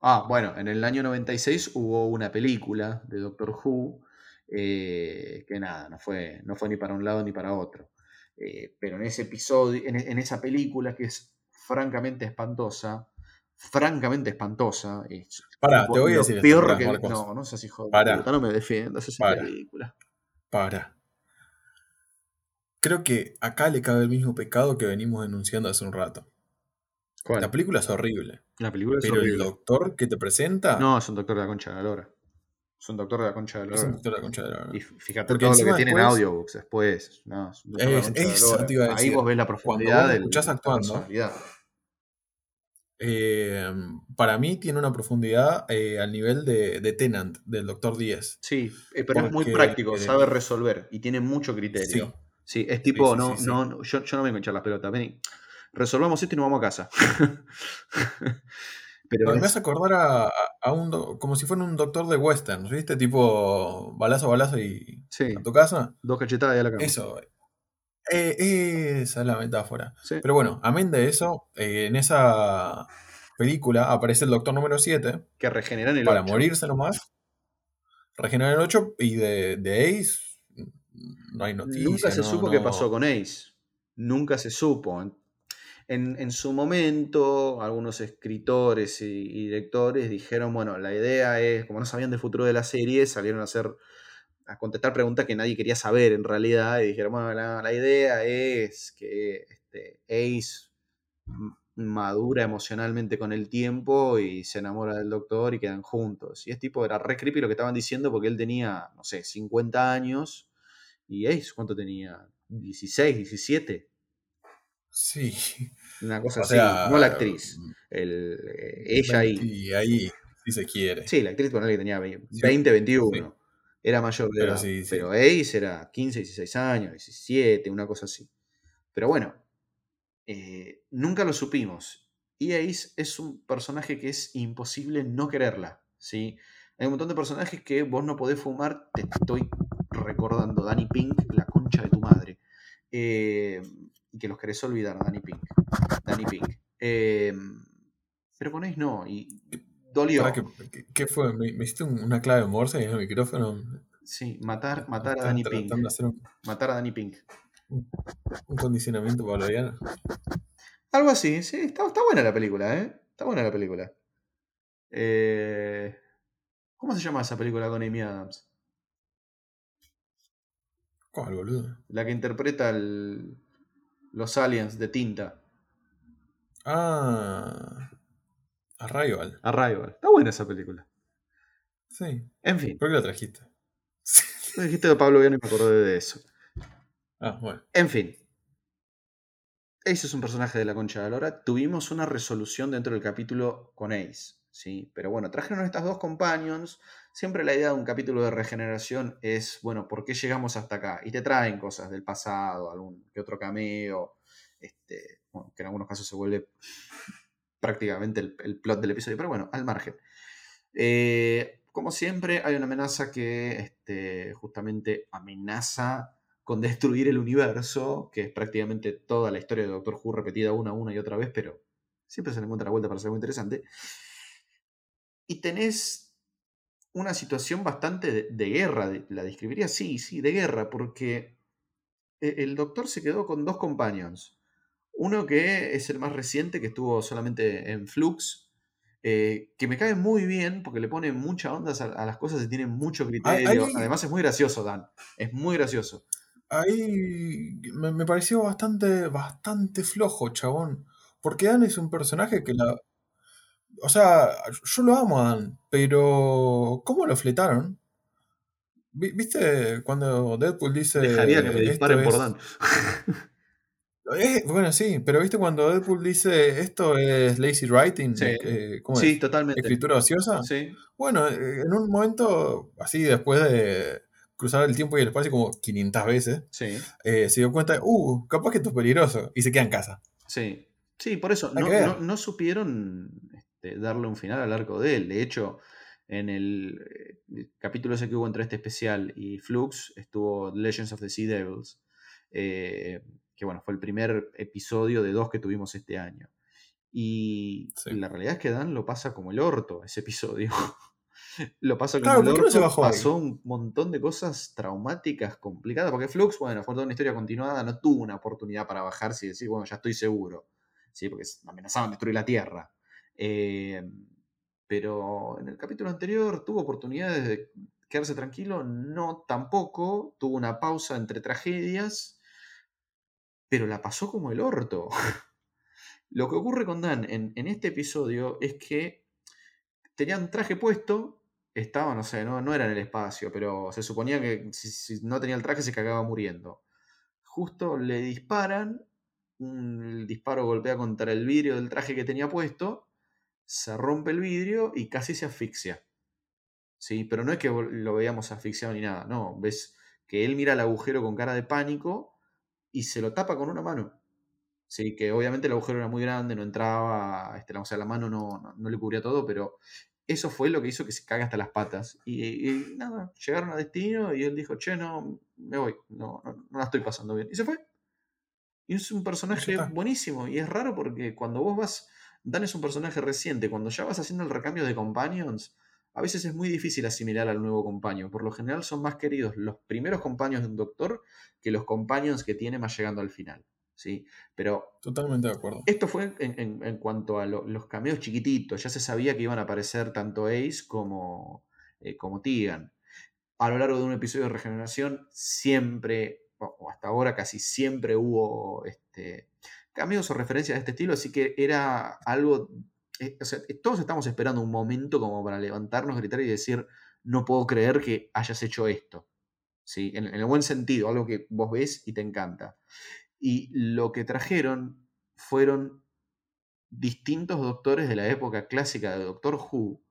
Ah, bueno, en el año 96 hubo una película de Doctor Who eh, que nada, no fue, no fue ni para un lado ni para otro. Eh, pero en ese episodio, en, esa película que es francamente espantosa, francamente espantosa. Es para, te voy a decir. Peor que. No, no seas hijo de para, puta, no me defiendas esa película. Para. Creo que acá le cabe el mismo pecado que venimos denunciando hace un rato. La película es horrible. La película es pero el doctor que te presenta. No, es un doctor de la concha de la lora. Es un doctor de la concha de la lora. Es un doctor de la concha de la lora. Y fíjate todo lo que tiene en audiobooks después. No, es un doctor de la concha de la lora. Ahí vos ves la profundidad del. Escuchás actuando. Eh, para mí tiene una profundidad eh, al nivel de, de, Tenant, del Doctor 10. Sí, eh, pero es muy práctico, sabe resolver y tiene mucho criterio. Sí, sí es tipo, no, no, yo, yo, no vengo a echar las pelotas. Vení, resolvamos esto y nos vamos a casa. Pero me hace acordar a, un como si fuera un doctor de western, ¿viste? Tipo balazo, balazo y a tu casa. Dos cachetadas y a la cama. Eso. Eh, esa es la metáfora. Pero bueno, amén de eso, eh, en esa película aparece el doctor número 7. Que regenera en el Para morirse nomás. Regenera en el 8 y de, de Ace no hay noticias. Nunca se supo qué pasó con Ace. Nunca se supo. En, su momento, algunos escritores y, directores dijeron, bueno, la idea es, como no sabían del futuro de la serie, salieron a hacer a contestar preguntas que nadie quería saber en realidad, y dijeron, bueno, la, idea es que este, Ace madura emocionalmente con el tiempo y se enamora del doctor y quedan juntos. Y es tipo, era re creepy lo que estaban diciendo porque él tenía, no sé, 50 años y Ace, ¿cuánto tenía? 16, 17. Sí. Una cosa así, no la actriz. Mm, el, eh, ella ahí. Y ahí, si se quiere. Sí, la actriz con que tenía 20, 21. Era mayor de edad. Pero Ace era 15, 16 años, 17, una cosa así. Pero bueno, eh, nunca lo supimos. Y Ace es un personaje que es imposible no quererla. ¿sí? Hay un montón de personajes que vos no podés fumar. Te estoy recordando Danny Pink, la concha de tu madre. Eh, y que los querés olvidar, Danny Pink. Danny Pink. Em, pero con Ace no, y dolió. ¿Qué, fue? ¿Me, hiciste una clave de Morse en el micrófono? Sí, matar, matar a Danny Pink. Matar a Danny Pink. Un, condicionamiento pavloviano. Algo así, sí, está, buena la película, ¿eh? Está buena la película. Eh, ¿Cómo se llama esa película con Amy Adams? ¿Cuál, boludo? La que interpreta el, los aliens de tinta. Ah. Arrival. Arrival. Está buena esa película. Sí. En fin. ¿Por qué la trajiste? Lo dijiste de Pablo Viano y me acordé de eso. Ah, bueno. En fin. Ace es un personaje de la concha de la lora. Tuvimos una resolución dentro del capítulo con Ace. ¿sí? Pero bueno, trajeron estas dos companions. Siempre la idea de un capítulo de regeneración es, bueno, ¿por qué llegamos hasta acá? Y te traen cosas del pasado, algún que otro cameo, este, que en algunos casos se vuelve prácticamente el, plot del episodio, pero bueno, al margen. Eh, como siempre, hay una amenaza que este, justamente amenaza con destruir el universo, que es prácticamente toda la historia de Doctor Who repetida una, una y otra vez, pero siempre se le encuentra la vuelta para ser muy interesante. Y tenés una situación bastante de, guerra, la describiría sí, sí, de guerra, porque e, el doctor se quedó con dos companions. Uno que es el más reciente, que estuvo solamente en Flux, eh, que me cae muy bien porque le pone mucha onda a, las cosas y tiene mucho criterio. Además es muy gracioso, Dan. Es muy gracioso. ahí me, me pareció bastante, bastante flojo, chabón. Porque Dan es un personaje que la... O sea, yo lo amo a Dan, pero ¿cómo lo fletaron? Vi- ¿Viste cuando Deadpool dice Dejaría que me disparen por. Dan. Eh, bueno, sí, pero ¿viste cuando Deadpool dice esto es lazy writing? Sí, Eh, ¿cómo sí, es? totalmente. ¿Escritura ociosa? Sí, Bueno, eh, en un momento, así después de cruzar el tiempo y el espacio como 500 veces, sí, eh, se dio cuenta, uh, capaz que esto es peligroso, y se queda en casa. sí. Sí, por eso, no, no, no supieron este, darle un final al arco de él. De hecho, en el, eh, el capítulo ese que hubo entre este especial y Flux, estuvo Legends of the Sea Devils, eh, que bueno, fue el primer episodio de dos que tuvimos este año. Y Sí. la realidad es que Dan lo pasa como el orto ese episodio. lo pasa como Claro, el ¿por qué no se orto. bajó ahí? Pasó un montón de cosas traumáticas, complicadas. Porque Flux, bueno, fue toda una historia continuada, no tuvo una oportunidad para bajarse y decir, bueno, ya estoy seguro. ¿Sí? Porque amenazaban destruir la Tierra. Eh, pero en el capítulo anterior tuvo oportunidades de quedarse tranquilo, no tampoco. Tuvo una pausa entre tragedias, pero la pasó como el orto. Lo que ocurre con Dan en, este episodio es que tenía un traje puesto, estaba, no sé, no, no era en el espacio, pero se suponía que si, no tenía el traje se cagaba muriendo. Justo le disparan, el disparo golpea contra el vidrio del traje que tenía puesto, se rompe el vidrio y casi se asfixia. ¿Sí? Pero no es que lo veíamos asfixiado ni nada, no, ves que él mira el agujero con cara de pánico y se lo tapa con una mano. Sí, que obviamente el agujero era muy grande, no entraba, este, o sea, la mano no, no, no le cubría todo, pero eso fue lo que hizo que se cague hasta las patas. Y, y nada, llegaron a destino y él dijo, che, no, me voy, no, no, no la estoy pasando bien. Y se fue. Y es un ya personaje buenísimo. Y es raro porque cuando vos vas, Dan es un personaje reciente, cuando ya vas haciendo el recambio de companions, a veces es muy difícil asimilar al nuevo compañero. Por lo general son más queridos los primeros companions de un doctor que los companions que tiene más llegando al final. ¿sí? Pero Totalmente de acuerdo. esto fue en, en- en cuanto a lo- los cameos chiquititos. Ya se sabía que iban a aparecer tanto Ace como, eh, como Tegan. A lo largo de un episodio de regeneración, siempre, o o hasta ahora casi siempre hubo este, cameos o referencias de este estilo, así que era algo. Eh, todos estamos esperando un momento como para levantarnos, gritar y decir: No puedo creer que hayas hecho esto. ¿Sí? En, en el buen sentido, algo que vos ves y te encanta. Y lo que trajeron fueron distintos doctores de la época clásica de Doctor Who,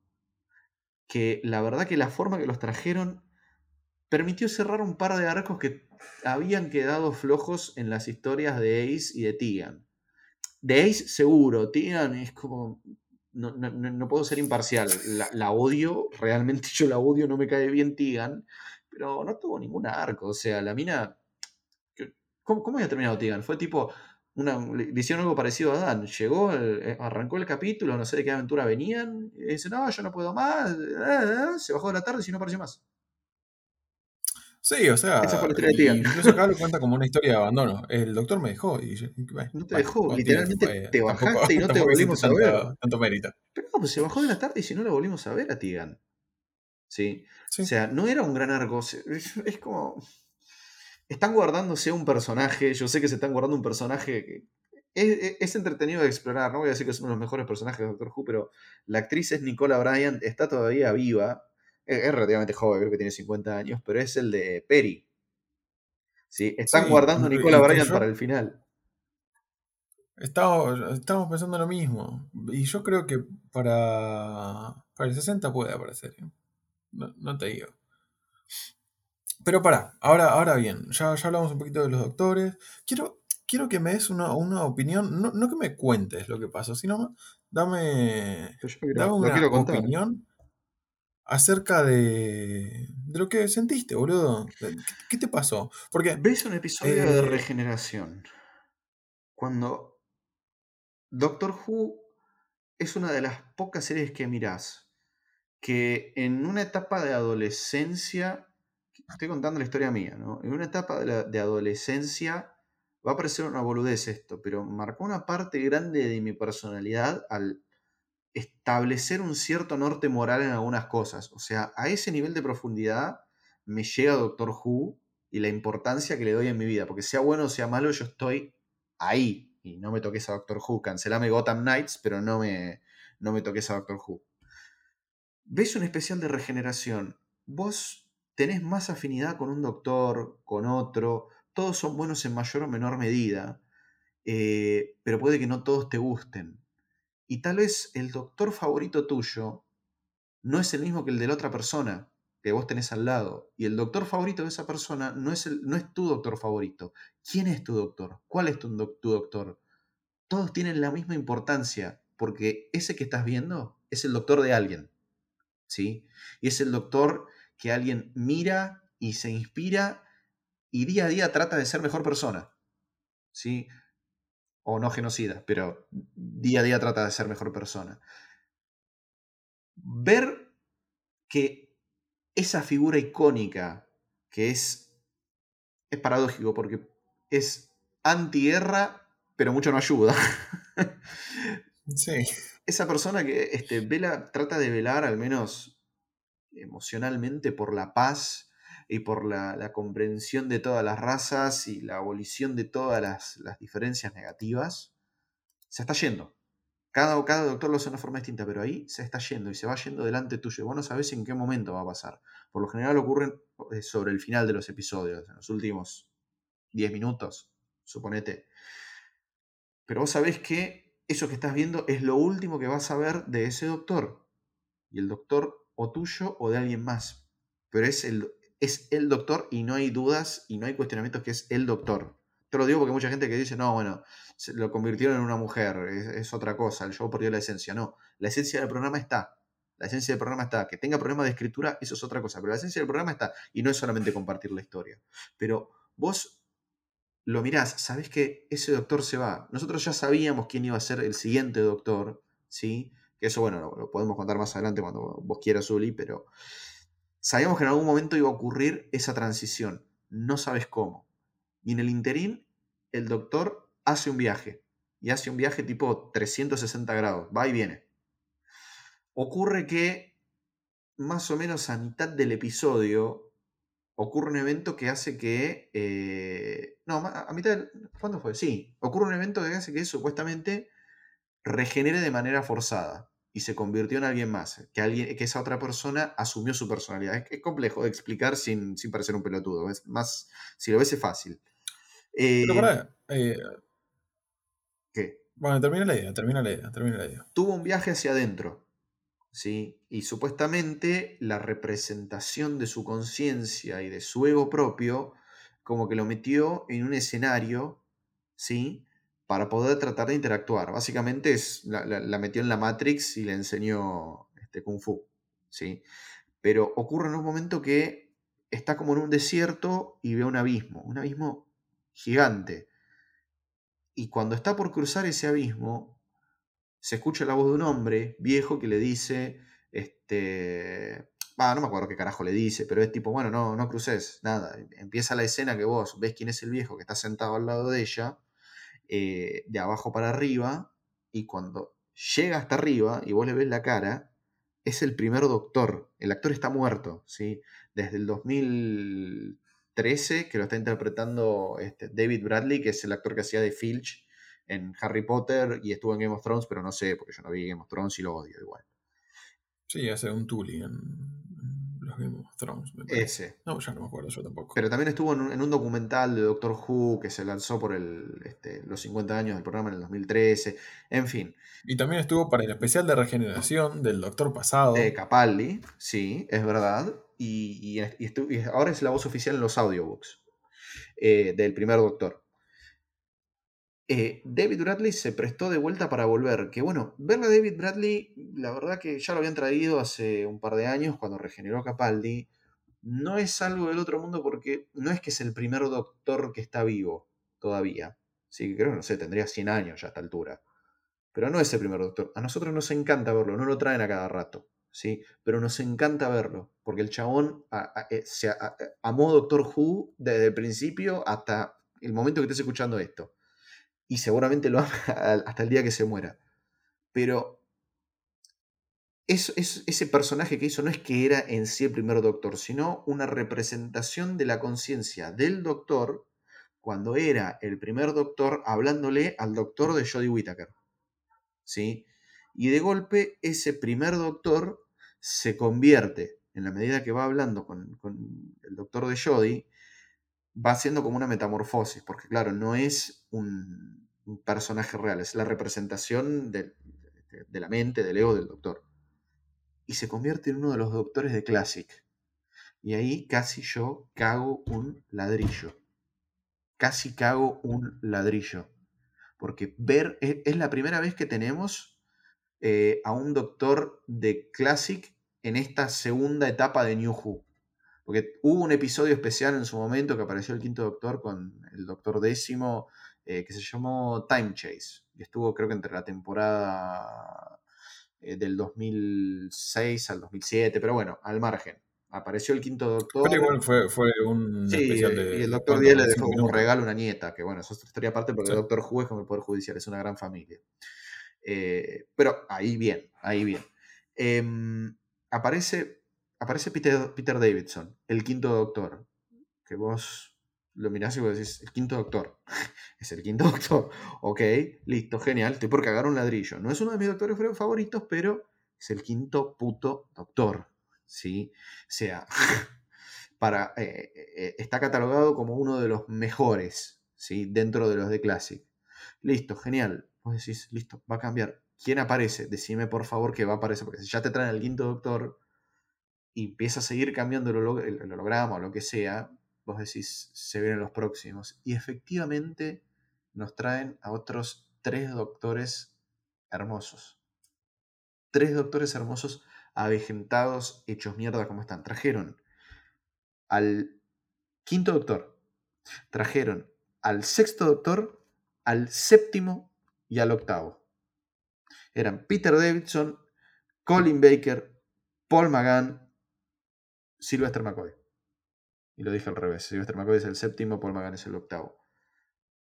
que la verdad que la forma que los trajeron permitió cerrar un par de arcos que habían quedado flojos en las historias de Ace y de Tegan. De Ace seguro, Tegan es como... No, no- no- puedo ser imparcial, la, odio, realmente yo la odio, no me cae bien Tegan, pero no tuvo ningún arco, o sea, la mina ¿Cómo, cómo había terminado Tegan? Fue tipo. Una, le hicieron algo parecido a Dan. Llegó, el- eh, arrancó el capítulo, no sé de qué aventura venían. Y dice, no, yo no puedo más. eh, eh, Se bajó de la tarde y no apareció más. Sí, o sea, Esa fue la historia de incluso acá lo cuenta como una historia de abandono. El doctor me dejó y bueno, No te dejó, bueno, literalmente tiene- te tampoco- bajaste y no te volvimos a ver. tanto- Tanto mérito. Pero no, pues se bajó de la tarde y si no la volvimos a ver a Tegan. ¿Sí? Sí. O sea, no era un gran arco. Es, como. Están guardándose un personaje. Yo sé que se están guardando un personaje que. Es, es- es entretenido de explorar. No voy a decir que es uno de los mejores personajes de Doctor Who, pero la actriz es Nicola Bryant. Está todavía viva. Es, es relativamente joven, creo que tiene 50 años, pero es el de Perry. ¿Sí? Están Sí, guardando a Nicola Bryant para el final. Estamos, estamos pensando lo mismo. Y yo creo que para, para el 60 puede aparecer. ¿eh? No, no te digo. Pero para, ahora, ahora bien, ya, ya hablamos un poquito de los doctores. Quiero, quiero que me des una, una opinión, no, no que me cuentes lo que pasó, sino dame, dame una opinión acerca de, de lo que sentiste, boludo. ¿Qué, qué te pasó? Porque ¿Ves un episodio de Eh, regeneración? Cuando Doctor Who es una de las pocas series que mirás que en una etapa de adolescencia, estoy contando la historia mía, ¿no? En una etapa de, la- de adolescencia va a parecer una boludez esto, pero marcó una parte grande de mi personalidad al establecer un cierto norte moral en algunas cosas. O sea, a ese nivel de profundidad me llega Doctor Who y la importancia que le doy en mi vida. Porque sea bueno o sea malo, yo estoy ahí. Y no me toques a Doctor Who. Cancelame Gotham Knights, pero no me, no me toques a Doctor Who. ¿Ves un especial de regeneración? Vos tenés más afinidad con un doctor, con otro. Todos son buenos en mayor o menor medida. Eh, pero puede que no todos te gusten. Y tal vez el doctor favorito tuyo no es el mismo que el de la otra persona que vos tenés al lado. Y el doctor favorito de esa persona no es, el, no es tu doctor favorito. ¿Quién es tu doctor? ¿Cuál es tu, tu doctor? Todos tienen la misma importancia, porque ese que estás viendo es el doctor de alguien. ¿Sí? Y es el doctor que alguien mira y se inspira y día a día trata de ser mejor persona. ¿Sí? O no genocida, pero día a día trata de ser mejor persona. Ver que esa figura icónica que es, es paradójico porque es antiguerra, pero mucho no ayuda. Sí. Esa persona que este, vela, trata de velar, al menos emocionalmente, por la paz y por la, comprensión de todas las razas y la abolición de todas las, diferencias negativas, se está yendo. Cada, doctor lo hace de una forma distinta, pero ahí se está yendo y se va yendo delante tuyo. Vos no sabés en qué momento va a pasar. Por lo general ocurren eh, sobre el final de los episodios, en los últimos 10 minutos, suponete. Pero vos sabés que eso que estás viendo es lo último que vas a ver de ese doctor. Y el doctor o tuyo o de alguien más. Pero es el, es el doctor y no hay dudas y no hay cuestionamientos que es el doctor. Te lo digo porque hay mucha gente que dice, no, bueno, se lo convirtieron en una mujer, es, otra cosa, el show perdió la esencia. No, la esencia del programa está. La esencia del programa está. Que tenga problemas de escritura, eso es otra cosa. Pero la esencia del programa está. Y no es solamente compartir la historia. Pero vos lo mirás, sabés que ese doctor se va. Nosotros ya sabíamos quién iba a ser el siguiente doctor, ¿sí? Que eso, bueno, lo, podemos contar más adelante cuando vos quieras, Uli, pero sabíamos que en algún momento iba a ocurrir esa transición. No sabes cómo. Y en el interín, el doctor hace un viaje. Y hace un viaje tipo 360 grados. Va y viene. Ocurre que más o menos a mitad del episodio ocurre un evento que hace que... Eh, no, a mitad del... ¿Cuándo fue? Sí, ocurre un evento que hace que supuestamente regenere de manera forzada y se convirtió en alguien más, que, alguien, que esa otra persona asumió su personalidad. Es, complejo de explicar sin, sin, parecer un pelotudo, es más, si lo ves es fácil. Pero eh, para, eh, ¿Qué? Bueno, termina la idea, termina la idea, termina la idea. Tuvo un viaje hacia adentro, ¿sí? Y supuestamente la representación de su conciencia y de su ego propio, como que lo metió en un escenario, ¿sí? Para poder tratar de interactuar. Básicamente es, la, metió en la Matrix y le enseñó este, Kung Fu, ¿sí? Pero ocurre en un momento que está como en un desierto y ve un abismo, un abismo gigante. Y cuando está por cruzar ese abismo, se escucha la voz de un hombre viejo que le dice, este, no me acuerdo qué carajo le dice, pero es tipo, bueno, no, no cruces, nada. Empieza la escena que vos ves quién es el viejo que está sentado al lado de ella, eh, de abajo para arriba, y cuando llega hasta arriba y vos le ves la cara, es el primer doctor. El actor está muerto, ¿sí? Desde el 2000, 13, que lo está interpretando este, David Bradley, que es el actor que hacía de Filch en Harry Potter y estuvo en Game of Thrones, pero no sé, porque yo no vi Game of Thrones y lo odio igual. Sí, hace un Tully en, los Game of Thrones. Ese. No, ya no me acuerdo yo tampoco. Pero también estuvo en un, documental de Doctor Who que se lanzó por el, este, los 50 años del programa en el 2013. En fin. Y también estuvo para el especial de regeneración del Doctor pasado. De Capaldi, sí, es verdad y, ahora es la voz oficial en los audiobooks eh, del primer Doctor. Eh, David Bradley se prestó de vuelta para volver. Que bueno, ver a David Bradley, la verdad que ya lo habían traído hace un par de años cuando regeneró Capaldi. No es algo del otro mundo porque no es que es el primer doctor que está vivo todavía. Sí, creo que no sé, tendría 100 años ya a esta altura. Pero no es el primer doctor. A nosotros nos encanta verlo, no lo traen a cada rato. ¿sí? Pero nos encanta verlo, porque el chabón eh, se amó Doctor Who desde el principio hasta el momento que estés escuchando esto. Y seguramente lo ama hasta el día que se muera. Pero es, ese personaje que hizo no es que era en sí el primer doctor, sino una representación de la conciencia del doctor cuando era el primer doctor hablándole al doctor de Jodie Whittaker. ¿Sí? Y de golpe ese primer doctor se convierte, en la medida que va hablando con, el doctor de Jodie, va haciendo como una metamorfosis, porque claro, no es un, personaje real, es la representación de, la mente, del ego del doctor y se convierte en uno de los doctores de Classic. Y ahí casi yo cago un ladrillo. Casi cago un ladrillo. Porque ver, es, la primera vez que tenemos eh, a un doctor de Classic en esta segunda etapa de New Who. Porque hubo un episodio especial en su momento que apareció el quinto doctor con el doctor décimo, eh, que se llamó Time Chase. Y estuvo creo que entre la temporada eh, del 2006 al 2007, pero bueno, al margen. Apareció el quinto doctor. Pero igual fue, fue un sí, especial de. Y el doctor Díaz le dejó como regalo una nieta, que bueno, eso es otra historia aparte porque el doctor Who es como el Poder Judicial, es una gran familia. Eh, pero ahí bien, ahí bien. Em, aparece, aparece Peter, Peter Davidson, el quinto doctor, que vos lo mirás y vos decís, el quinto doctor. es el quinto doctor. Ok, listo, genial. Estoy por cagar un ladrillo. No es uno de mis doctores favoritos, pero es el quinto puto doctor. ¿Sí? O sea, para, eh, eh, está catalogado como uno de los mejores, ¿sí? Dentro de los de Classic. Listo, genial. Vos decís, listo, va a cambiar. ¿Quién aparece? Decime por favor que va a aparecer, porque si ya te traen el quinto doctor y empieza a seguir cambiando el holograma o lo que sea, vos decís, se vienen los próximos. Y efectivamente nos traen a otros tres doctores hermosos. Tres doctores hermosos avejentados, hechos mierda como están. Trajeron al quinto doctor, trajeron al sexto doctor, al séptimo y al octavo. Eran Peter Davidson, Colin Baker, Paul McGann, Sylvester McCoy. Y lo dije al revés. Sylvester McCoy es el séptimo, Paul McGann es el octavo.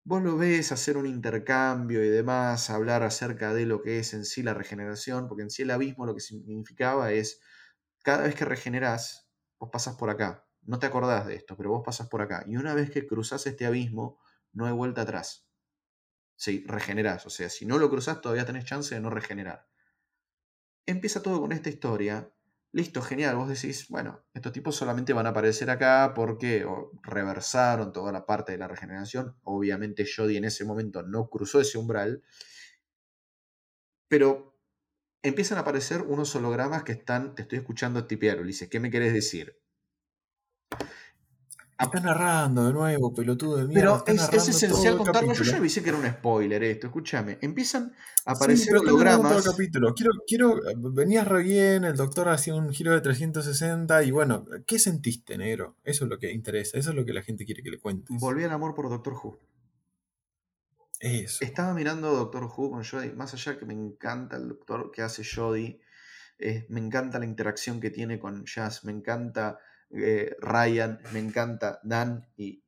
Vos lo ves hacer un intercambio y demás, hablar acerca de lo que es en sí la regeneración, porque en sí el abismo lo que significaba es, cada vez que regenerás, vos pasas por acá. No te acordás de esto, pero vos pasas por acá. Y una vez que cruzás este abismo, no hay vuelta atrás. Sí, regenerás. O sea, si no lo cruzás, todavía tenés chance de no regenerar. Empieza todo con esta historia Listo, genial. Vos decís, bueno, estos tipos solamente van a aparecer acá porque reversaron toda la parte de la regeneración. Obviamente Jodie en ese momento no cruzó ese umbral. Pero empiezan a aparecer unos hologramas que están, te estoy escuchando tipear, Ulises. ¿Qué me querés decir? Está narrando de nuevo, pelotudo de mierda. Pero es, esencial contarlo. Yo ya avisé que era un spoiler esto, escúchame. Empiezan a aparecer hologramas. capítulo. Quiero, quiero, venías re bien, el doctor hacía un giro de 360 y bueno, ¿qué sentiste, negro? Eso es lo que interesa, eso es lo que la gente quiere que le cuentes. Volví al amor por Doctor Who. Eso. Estaba mirando Doctor Who con Jodie, más allá que me encanta el doctor que hace Jodie, eh, me encanta la interacción que tiene con Jazz, me encanta eh, Ryan, me encanta Dan y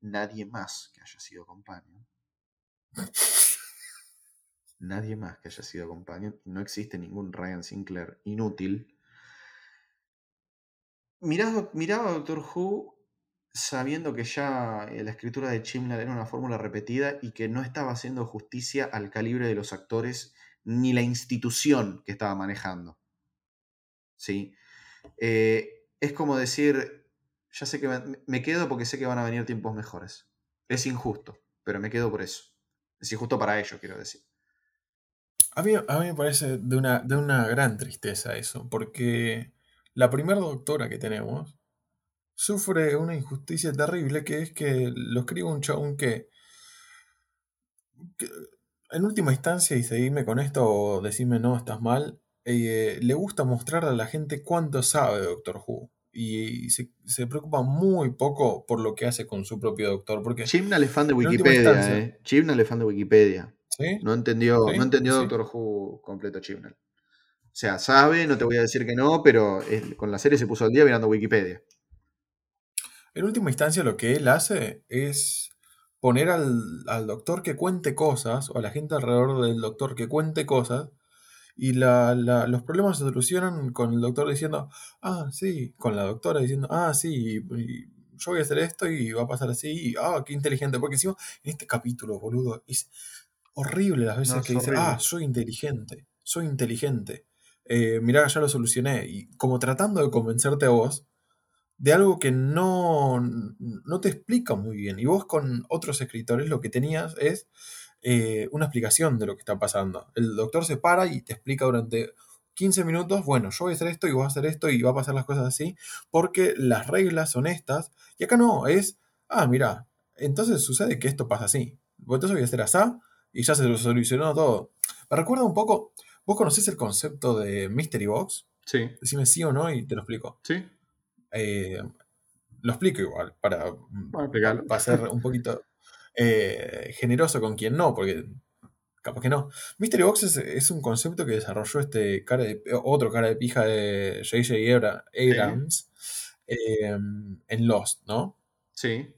nadie más que haya sido compañero. nadie más que haya sido compañero. No existe ningún Ryan Sinclair inútil. miraba a Doctor Who sabiendo que ya eh, la escritura de Chimler era una fórmula repetida y que no estaba haciendo justicia al calibre de los actores ni la institución que estaba manejando. ¿Sí? Eh, es como decir, ya sé que me, quedo porque sé que van a venir tiempos mejores. Es injusto, pero me quedo por eso. Es injusto para ellos, quiero decir. A mí, a mí me parece de una, de una gran tristeza eso, porque la primera doctora que tenemos sufre una injusticia terrible que es que lo escribe un chabón que, en última instancia, y seguime con esto o decime no, estás mal, eh, le gusta mostrar a la gente cuánto sabe Doctor Who. Y se, preocupa muy poco por lo que hace con su propio doctor. Porque Chibnall es fan de Wikipedia, ¿eh? Chibnall es fan de Wikipedia. No entendió, no entendió Doctor Who completo Chibnall. O sea, sabe, no te voy a decir que no, pero con la serie se puso al día mirando Wikipedia. En última instancia, lo que él hace es poner al, al doctor que cuente cosas, o a la gente alrededor del doctor que cuente cosas, y la, la- los problemas se solucionan con el doctor diciendo, ah, sí, con la doctora diciendo, ah, sí, y yo voy a hacer esto y va a pasar así, y, ah, qué inteligente, porque encima en este capítulo, boludo, es horrible las veces No, que dice, ah, soy inteligente, soy inteligente, eh, mirá, ya lo solucioné, y como tratando de convencerte a vos de algo que no, no te explica muy bien, y vos con otros escritores lo que tenías es eh, una explicación de lo que está pasando. El doctor se para y te explica durante 15 minutos, bueno, yo voy a hacer esto y voy a hacer esto y va a pasar las cosas así, porque las reglas son estas. Y acá no, es, ah, mira, entonces sucede que esto pasa así. Entonces voy a hacer así y ya se lo solucionó todo. Me recuerda un poco, ¿vos conocés el concepto de Mystery Box? Sí, Decime sí o no y te lo explico. sí. Eh, lo explico igual, para, Bueno, para ser un poquito eh, generoso con quien no, porque capaz que no. Mystery Box es, es un concepto que desarrolló este cara de, otro cara de pija de J.J. Abra- Abrams eh, en Lost, ¿no? Sí,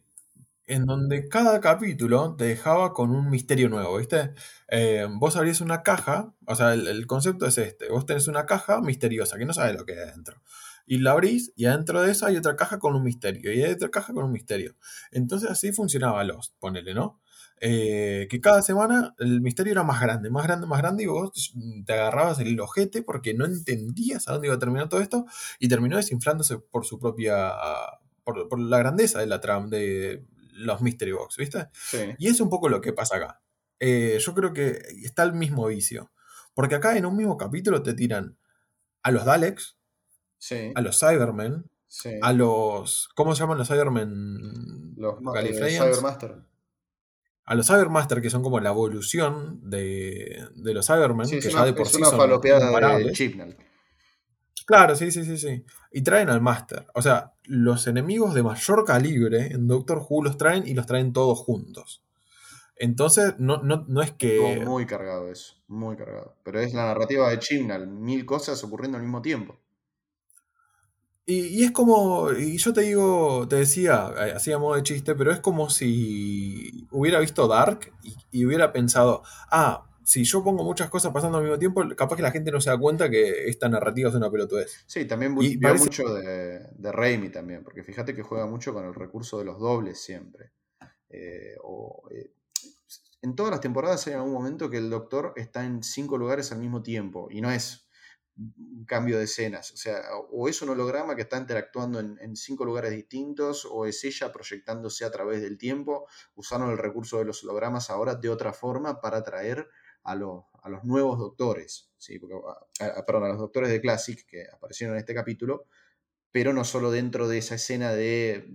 En donde cada capítulo te dejaba con un misterio nuevo, ¿viste? Eh, vos abrías una caja, o sea, el, el concepto es este: vos tenés una caja misteriosa que no sabes lo que hay adentro. Y la abrís y adentro de esa hay otra caja con un misterio. Y hay otra caja con un misterio. Entonces así funcionaba Lost, ponele, ¿no? Eh, que cada semana el misterio era más grande, más grande, más grande, y vos te agarrabas el ojete porque no entendías a dónde iba a terminar todo esto, y terminó desinflándose por su propia. por, por la grandeza de la trama de los Mystery Box, ¿viste? sí. Y es un poco lo que pasa acá. Eh, yo creo que está el mismo vicio. Porque acá en un mismo capítulo te tiran a los Daleks, Sí, a los Cybermen, sí. a los. ¿Cómo se llaman los Cybermen? Los ma- eh? Cybermaster. A los Cybermaster, que son como la evolución de, de los Cybermen, Sí, que una, ya de por es sí una son de. Chibnall. Claro, sí, sí, sí, sí. Y traen al Master. O sea, los enemigos de mayor calibre en Doctor Who los traen y los traen todos juntos. Entonces, no, no, no es que. Muy cargado eso, muy cargado. Pero es la narrativa de Chibnall, mil cosas ocurriendo al mismo tiempo. Y, y es como, y yo te digo, te decía, eh, así a modo de chiste, pero es como si hubiera visto Dark y, y hubiera pensado, ah, si yo pongo muchas cosas pasando al mismo tiempo, capaz que la gente no se da cuenta que esta narrativa es una pelotudez. Sí, también Y parece- mucho de, de Raimi también, porque fíjate que juega mucho con el recurso de los dobles siempre. Eh, o, eh, en todas las temporadas hay algún momento que el doctor está en cinco lugares al mismo tiempo y no es un cambio de escenas. O sea, o es un holograma que está interactuando en, cinco lugares distintos, o es ella proyectándose a través del tiempo. Usaron el recurso de los hologramas ahora de otra forma para atraer a los, a los nuevos doctores. ¿sí? A- perdón, a los doctores de Classic que aparecieron en este capítulo, pero no solo dentro de esa escena de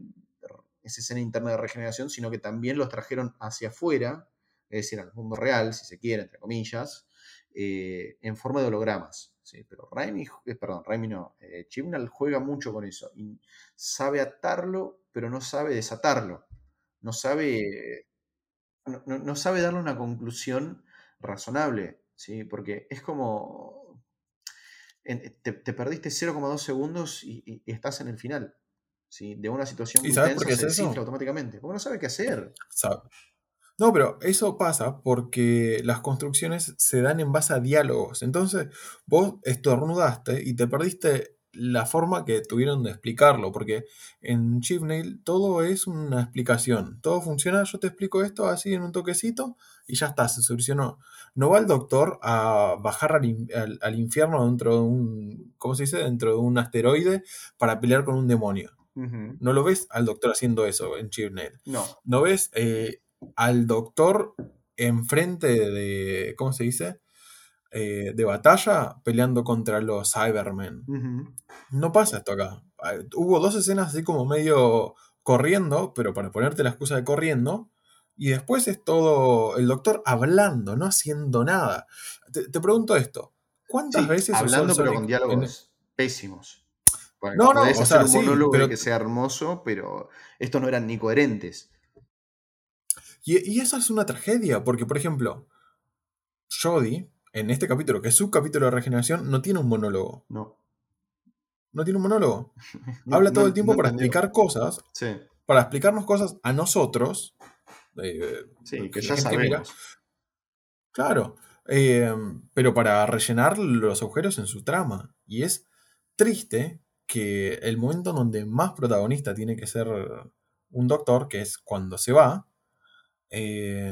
esa escena interna de regeneración, sino que también los trajeron hacia afuera, es decir, al mundo real, si se quiere, entre comillas, eh, en forma de hologramas. ¿Sí? Pero Raimi, eh, perdón, Raimi no, eh, Chibnall juega mucho con eso y sabe atarlo, pero no sabe desatarlo. No sabe, no, no- no sabe darle una conclusión razonable, ¿sí? porque es como en- te, te perdiste 0,2 segundos y, y- y estás en el final. ¿sí? De una situación ¿Y muy sabes por tensa qué es se eso? automáticamente. Porque no sabe qué hacer. ¿sabe? No, pero eso pasa porque las construcciones se dan en base a diálogos. Entonces, vos estornudaste y te perdiste la forma que tuvieron de explicarlo, porque en Chipnail todo es una explicación. Todo funciona, yo te explico esto así en un toquecito y ya está, se solucionó. No va el doctor a bajar al, al- al infierno dentro de un, ¿cómo se dice? Dentro de un asteroide para pelear con un demonio. No lo ves al doctor haciendo eso en Chipnail. No. ¿No ves eh, al doctor enfrente de, ¿cómo se dice? Eh, de batalla peleando contra los Cybermen. No pasa esto acá. Hubo dos escenas así como medio corriendo, pero para ponerte la excusa de corriendo. Y después es todo el doctor hablando, no haciendo nada. Te, te pregunto esto. ¿Cuántas Sí, veces hablando pero con en- diálogos pésimos. Porque No, no, o sea, un sí, monólogo pero- que sea hermoso, pero estos no eran ni coherentes. Y, y eso es una tragedia, porque, por ejemplo, Jodie, en este capítulo, que es su capítulo de regeneración, no tiene un monólogo. No. No tiene un monólogo. No- Habla todo no- el tiempo no para entendió. explicar cosas, Sí, para explicarnos cosas a nosotros. eh, sí, que ya mira. Claro. em, pero para rellenar los agujeros en su trama. Y es triste que el momento en donde más protagonista tiene que ser un doctor, que es cuando se va, eh,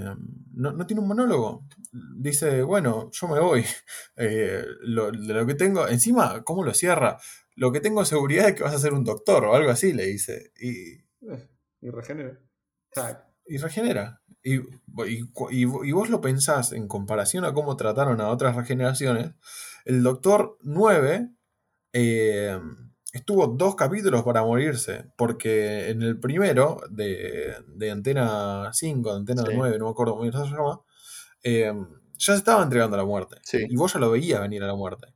no, tiene un monólogo. Dice, bueno, yo me voy. Eh, lo, de lo que tengo, encima, ¿cómo lo cierra? Lo que tengo seguridad es que vas a ser un doctor o algo así, le dice. Y, eh, y regenera. Y regenera. Y, y, vos lo pensás en comparación a cómo trataron a otras regeneraciones. El doctor 9 estuvo dos capítulos para morirse, porque en el primero de, de Antena 5, de Antena 9, no me acuerdo cómo se llama, em, ya se estaba entregando a la muerte. Y vos ya lo veías venir a la muerte.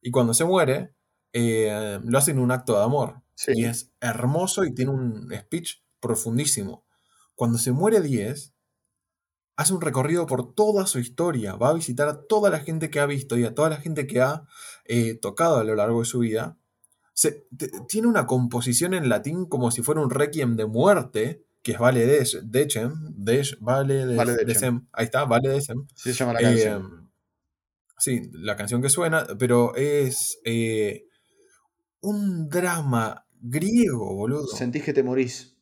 Y cuando se muere, em, lo hacen un acto de amor. Y es hermoso y tiene un speech profundísimo. Cuando se muere 10, hace un recorrido por toda su historia. Va a visitar a toda la gente que ha visto y a toda la gente que ha eh, tocado a lo largo de su vida tiene una composición en latín como si fuera un requiem de muerte, que es Vale de Decem, Vale de Decem, ahí está, Vale Decem. Sí, se llama la canción. Em, sí, la canción que suena, pero es eh, un drama griego, boludo. Sentís que te morís.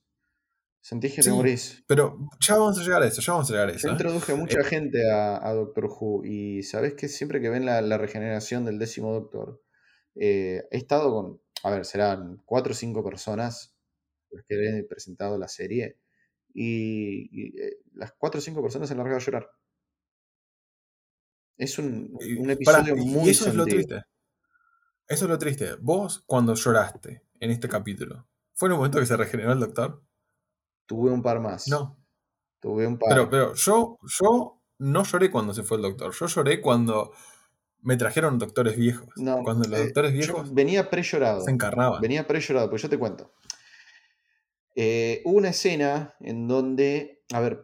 Sentís que te morís. Pero ya vamos a llegar a eso, ya vamos a llegar a eso. Yo ¿eh? introduje mucha eh, gente a, Doctor Who y sabes que siempre que ven la, la regeneración del décimo Doctor, he estado con a ver, serán cuatro o cinco personas las que he presentado la serie. Y, eh, las cuatro o cinco personas se han largado a llorar. Es un, episodio muy. Y eso es lo triste. Eso es lo triste. Vos, cuando lloraste en este capítulo, ¿fue en el momento que se regeneró el doctor? Tuve un par más. No. Tuve un par. Pero, pero yo, yo no lloré cuando se fue el doctor. Yo lloré cuando me trajeron doctores viejos. Cuando los eh, doctores viejos. venía pre-llorado. Se encarnaban. Venía pre-llorado, pues yo te cuento. Eh, hubo una escena en donde. A ver,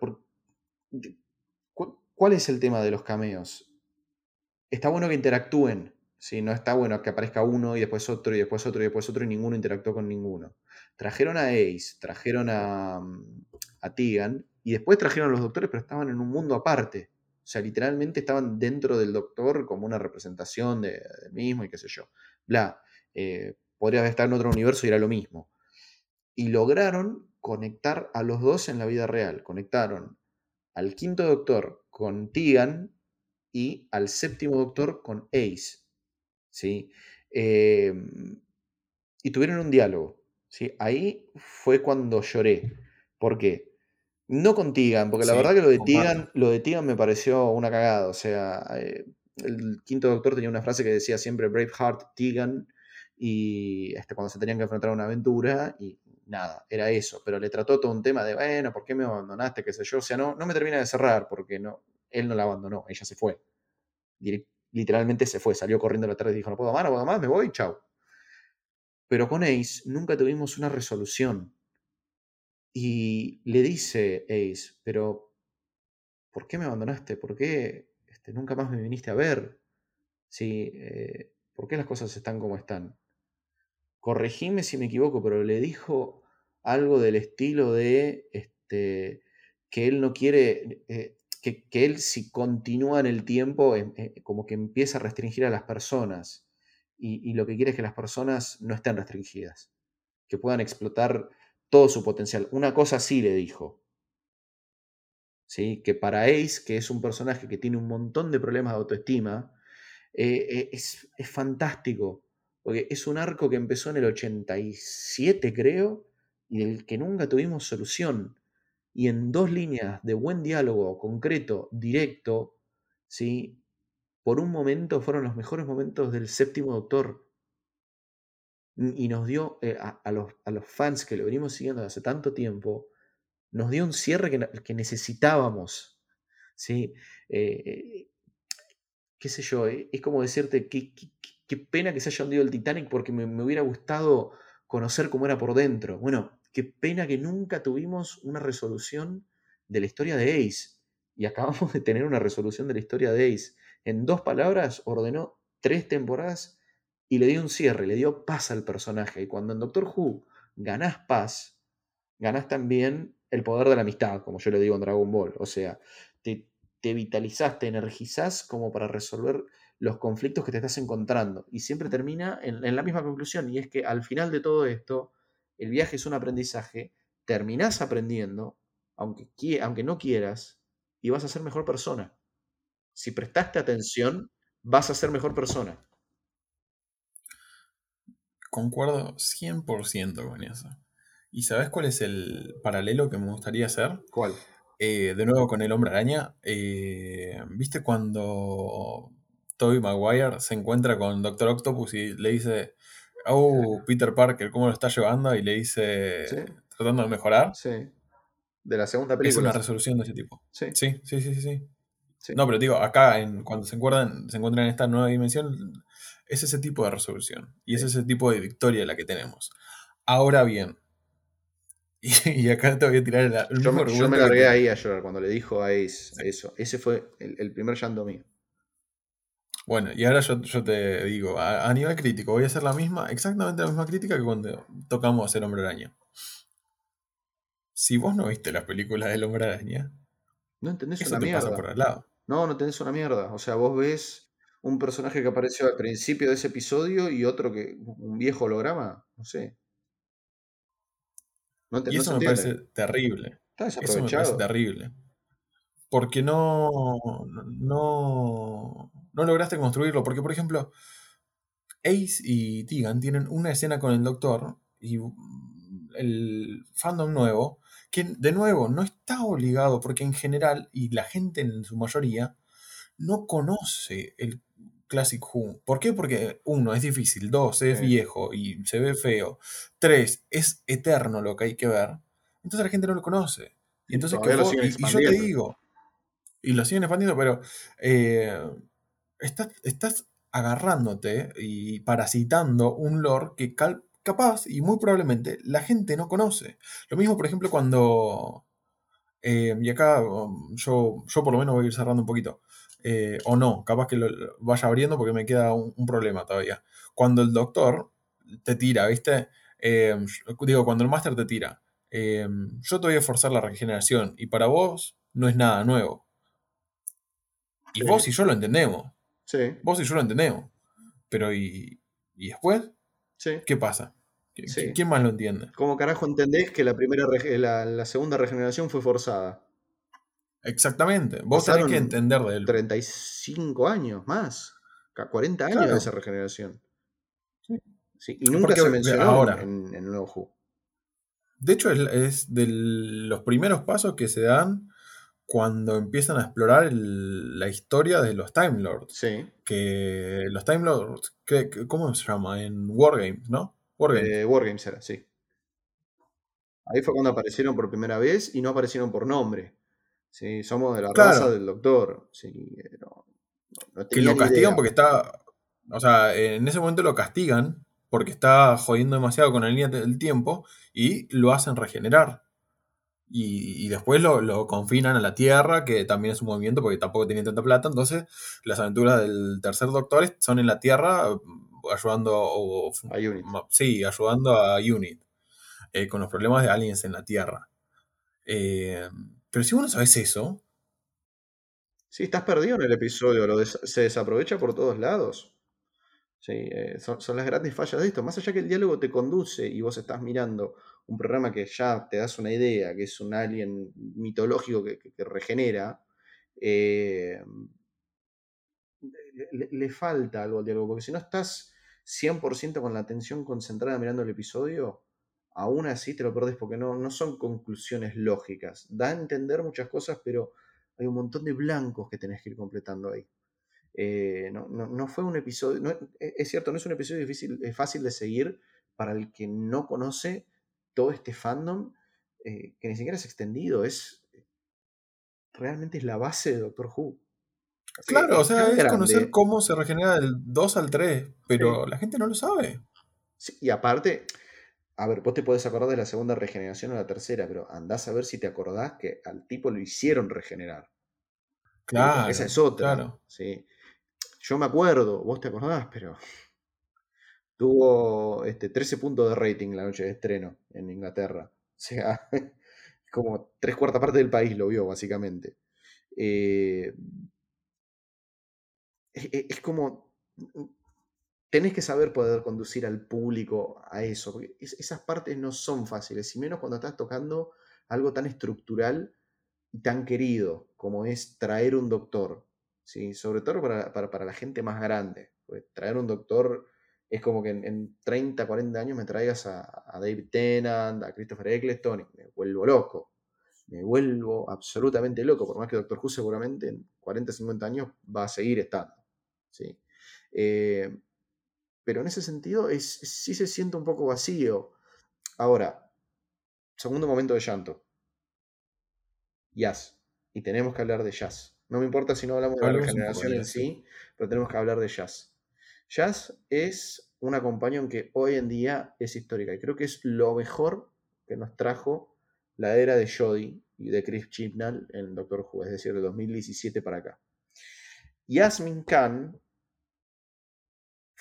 ¿cuál es el tema de los cameos? Está bueno que interactúen. ¿sí? No está bueno que aparezca uno y después otro y después otro y después otro y ninguno interactuó con ninguno. Trajeron a Ace, trajeron a, a Tegan y después trajeron a los doctores, pero estaban en un mundo aparte. O sea, literalmente estaban dentro del doctor como una representación de, del mismo y qué sé yo. Bla. Eh, podría estado en otro universo y era lo mismo. Y lograron conectar a los dos en la vida real. Conectaron al quinto doctor con Tegan y al séptimo doctor con Ace. ¿sí? Em, y tuvieron un diálogo. ¿sí? Ahí fue cuando lloré. ¿Por qué? No con Tigan, porque la verdad que lo de Tigan, lo de Tigan me pareció una cagada. O sea, eh, el quinto doctor tenía una frase que decía siempre Braveheart, Tigan, y este, cuando se tenían que enfrentar a una aventura, y nada, era eso. Pero le trató todo un tema de, bueno, ¿por qué me abandonaste? qué sé yo. O sea, no, no me termina de cerrar, porque no, él no la abandonó, ella se fue. Literalmente se fue, salió corriendo a la tarde y dijo, no puedo más, no puedo más, me voy, chao. Pero con Ace nunca tuvimos una resolución. Y le dice Ace, pero ¿por qué me abandonaste? ¿Por qué este, nunca más me viniste a ver? Sí, eh, ¿Por qué las cosas están como están? Corregime si me equivoco, pero le dijo algo del estilo de este, que él no quiere, eh, que, él si continúa en el tiempo, em, eh, como que empieza a restringir a las personas. Y, y, lo que quiere es que las personas no estén restringidas, que puedan explotar todo su potencial. Una cosa sí le dijo. ¿Sí? Que para Ace, que es un personaje que tiene un montón de problemas de autoestima, eh, eh, es, es, fantástico. Porque es un arco que empezó en el 87, creo, y del que nunca tuvimos solución. Y en dos líneas de buen diálogo, concreto, directo, ¿sí? por un momento fueron los mejores momentos del séptimo doctor y nos dio eh, a, los, a, los, fans que lo venimos siguiendo hace tanto tiempo, nos dio un cierre que, que necesitábamos. ¿sí? Eh, qué sé yo, eh, es como decirte qué, qué, pena que se haya hundido el Titanic porque me, me, hubiera gustado conocer cómo era por dentro. Bueno, qué pena que nunca tuvimos una resolución de la historia de Ace. Y acabamos de tener una resolución de la historia de Ace. En dos palabras ordenó tres temporadas y le dio un cierre, le dio paz al personaje. Y cuando en Doctor Who ganás paz, ganás también el poder de la amistad, como yo le digo en Dragon Ball. O sea, te, te vitalizás, te energizás como para resolver los conflictos que te estás encontrando. Y siempre termina en, en la misma conclusión, y es que al final de todo esto, el viaje es un aprendizaje, terminás aprendiendo, aunque, aunque no quieras, y vas a ser mejor persona. Si prestaste atención, vas a ser mejor persona. Concuerdo 100% con eso. ¿Y sabes cuál es el paralelo que me gustaría hacer? ¿Cuál? Eh, de nuevo con el hombre araña. eh, ¿Viste cuando Tobey Maguire se encuentra con Doctor Octopus y le dice, oh, Peter Parker, ¿cómo lo está llevando? Y le dice, Sí. tratando de mejorar. Sí. De la segunda Es película. una resolución de ese tipo. Sí. Sí, sí, sí, sí. sí. sí. No, pero digo, acá en, cuando se encuentran, se encuentran en esta nueva dimensión, es ese tipo de resolución. Y es ese tipo de victoria la que tenemos. Ahora bien, y, y acá te voy a tirar el, el Yo, me, yo me que largué ahí a llorar cuando le dijo a Ace eso. Ese fue el, el primer llanto mío. Bueno, y ahora yo, yo te digo, a, a nivel crítico, voy a hacer la misma, exactamente la misma crítica que cuando tocamos hacer Hombre Araña. Si vos no viste las películas del Hombre Araña, No entendés eso una te pasa mierda. por al lado. No, no tenés una mierda. O sea, vos ves un personaje que apareció al principio de ese episodio y otro que. un viejo holograma. No sé. No, ent- Y eso me parece terrible. Está Eso me parece terrible. Porque no, no, no lograste construirlo. Porque, por ejemplo, Ace y Tegan tienen una escena con el Doctor y el fandom nuevo, que de nuevo no está obligado, porque en general, y la gente en su mayoría, no conoce el Classic Who. ¿Por qué? Porque uno, es difícil, dos, es Sí. viejo y se ve feo, tres, es eterno lo que hay que ver. Entonces la gente no lo conoce. Y entonces que vos- y, y yo te digo, y lo siguen expandiendo, pero eh, estás, estás agarrándote y parasitando un lore que cal- capaz y muy probablemente la gente no conoce. Lo mismo, por ejemplo, cuando... eh, y acá um, yo, yo por lo menos voy a ir cerrando un poquito. Eh, o no, capaz que lo, lo vaya abriendo porque me queda un, un problema todavía. Cuando el doctor te tira, ¿viste? Eh, digo, cuando el máster te tira. eh, yo te voy a forzar la regeneración y para vos no es nada nuevo. Y Sí. vos y yo lo entendemos. Sí, Vos y yo lo entendemos. Pero ¿y, y después? sí. ¿Qué pasa? ¿Qui- Sí. ¿Quién más lo entiende? ¿Cómo carajo entendés que la primera la segunda regeneración fue forzada? Exactamente. Vos tenés que entender del... 35 años más. ca- 40 años Claro. de esa regeneración. Sí. Sí, y nunca se mencionó ahora- en, en el nuevo Who. De hecho, es, es de los primeros pasos que se dan cuando empiezan a explorar el- la historia de los Time Lords. Sí. Que los Time Lords, que- que- ¿cómo se llama? En Wargames, ¿no? Wargames. Eh, Wargames era, sí. Ahí fue cuando aparecieron por primera vez y no aparecieron por nombre. Sí, somos de la Claro. raza del doctor. Sí, no, no que lo castigan idea. porque está. O sea, en ese momento lo castigan porque está jodiendo demasiado con la línea del tiempo y lo hacen regenerar. Y, y después lo, lo confinan a la Tierra, que también es un movimiento porque tampoco tienen tanta plata. Entonces, las aventuras del tercer doctor son en la Tierra mm, ayudando. o- A Unit. sí, ayudando a Unit eh, con los problemas de aliens en la Tierra. Eh, pero si vos no sabes eso, Sí, estás perdido en el episodio, lo se desaprovecha por todos lados. Sí, eh, son, son las grandes fallas de esto. Más allá que el diálogo te conduce y vos estás mirando un programa que ya te das una idea, que es un alien mitológico que, regenera, eh, le, le- le falta algo al diálogo, porque si no estás 100% con la atención concentrada mirando el episodio, aún así te lo perdés porque no, no son conclusiones lógicas. Da a entender muchas cosas, pero hay un montón de blancos que tenés que ir completando ahí. Eh, no, no- no fue un episodio, no- es cierto, no es un episodio difícil, es fácil de seguir para el que no conoce todo este fandom, eh, que ni siquiera es extendido, es realmente es la base de Doctor Who. Así claro, o sea, es conocer cómo se regenera del 2 al 3, pero la gente no lo sabe. Sí, y aparte, a ver, vos te podés acordar de la segunda regeneración o la tercera, pero andás a ver si te acordás que al tipo lo hicieron regenerar. Claro, esa es otra. claro. ¿sí? Yo me acuerdo, vos te acordás, pero tuvo este, 13 puntos de rating la noche de estreno en Inglaterra. O sea, como tres cuartas partes del país lo vio, básicamente. Eh, es, como. Tenés que saber poder conducir al público a eso, porque esas partes no son fáciles, y menos cuando estás tocando algo tan estructural y tan querido como es traer un doctor, ¿sí? sobre todo para, la gente más grande. traer un doctor es como que en, 30, 40 años me traigas a, David Tennant, a Christopher Eccleston y me vuelvo loco. Me vuelvo absolutamente loco, por más que Doctor Who seguramente en 40, 50 años va a seguir estando. ¿sí? Eh, pero en ese sentido es, sí se siente un poco vacío. Ahora, segundo momento de llanto. Jazz. Y tenemos que hablar de jazz. No me importa si no hablamos de la regeneración en sí, pero tenemos que hablar de jazz. Jazz es una compañía que hoy en día es histórica y creo que es lo mejor que nos trajo la era de Jodie y de Chris Chibnall en Doctor Who, es decir, de 2017 para acá. Yasmin Khan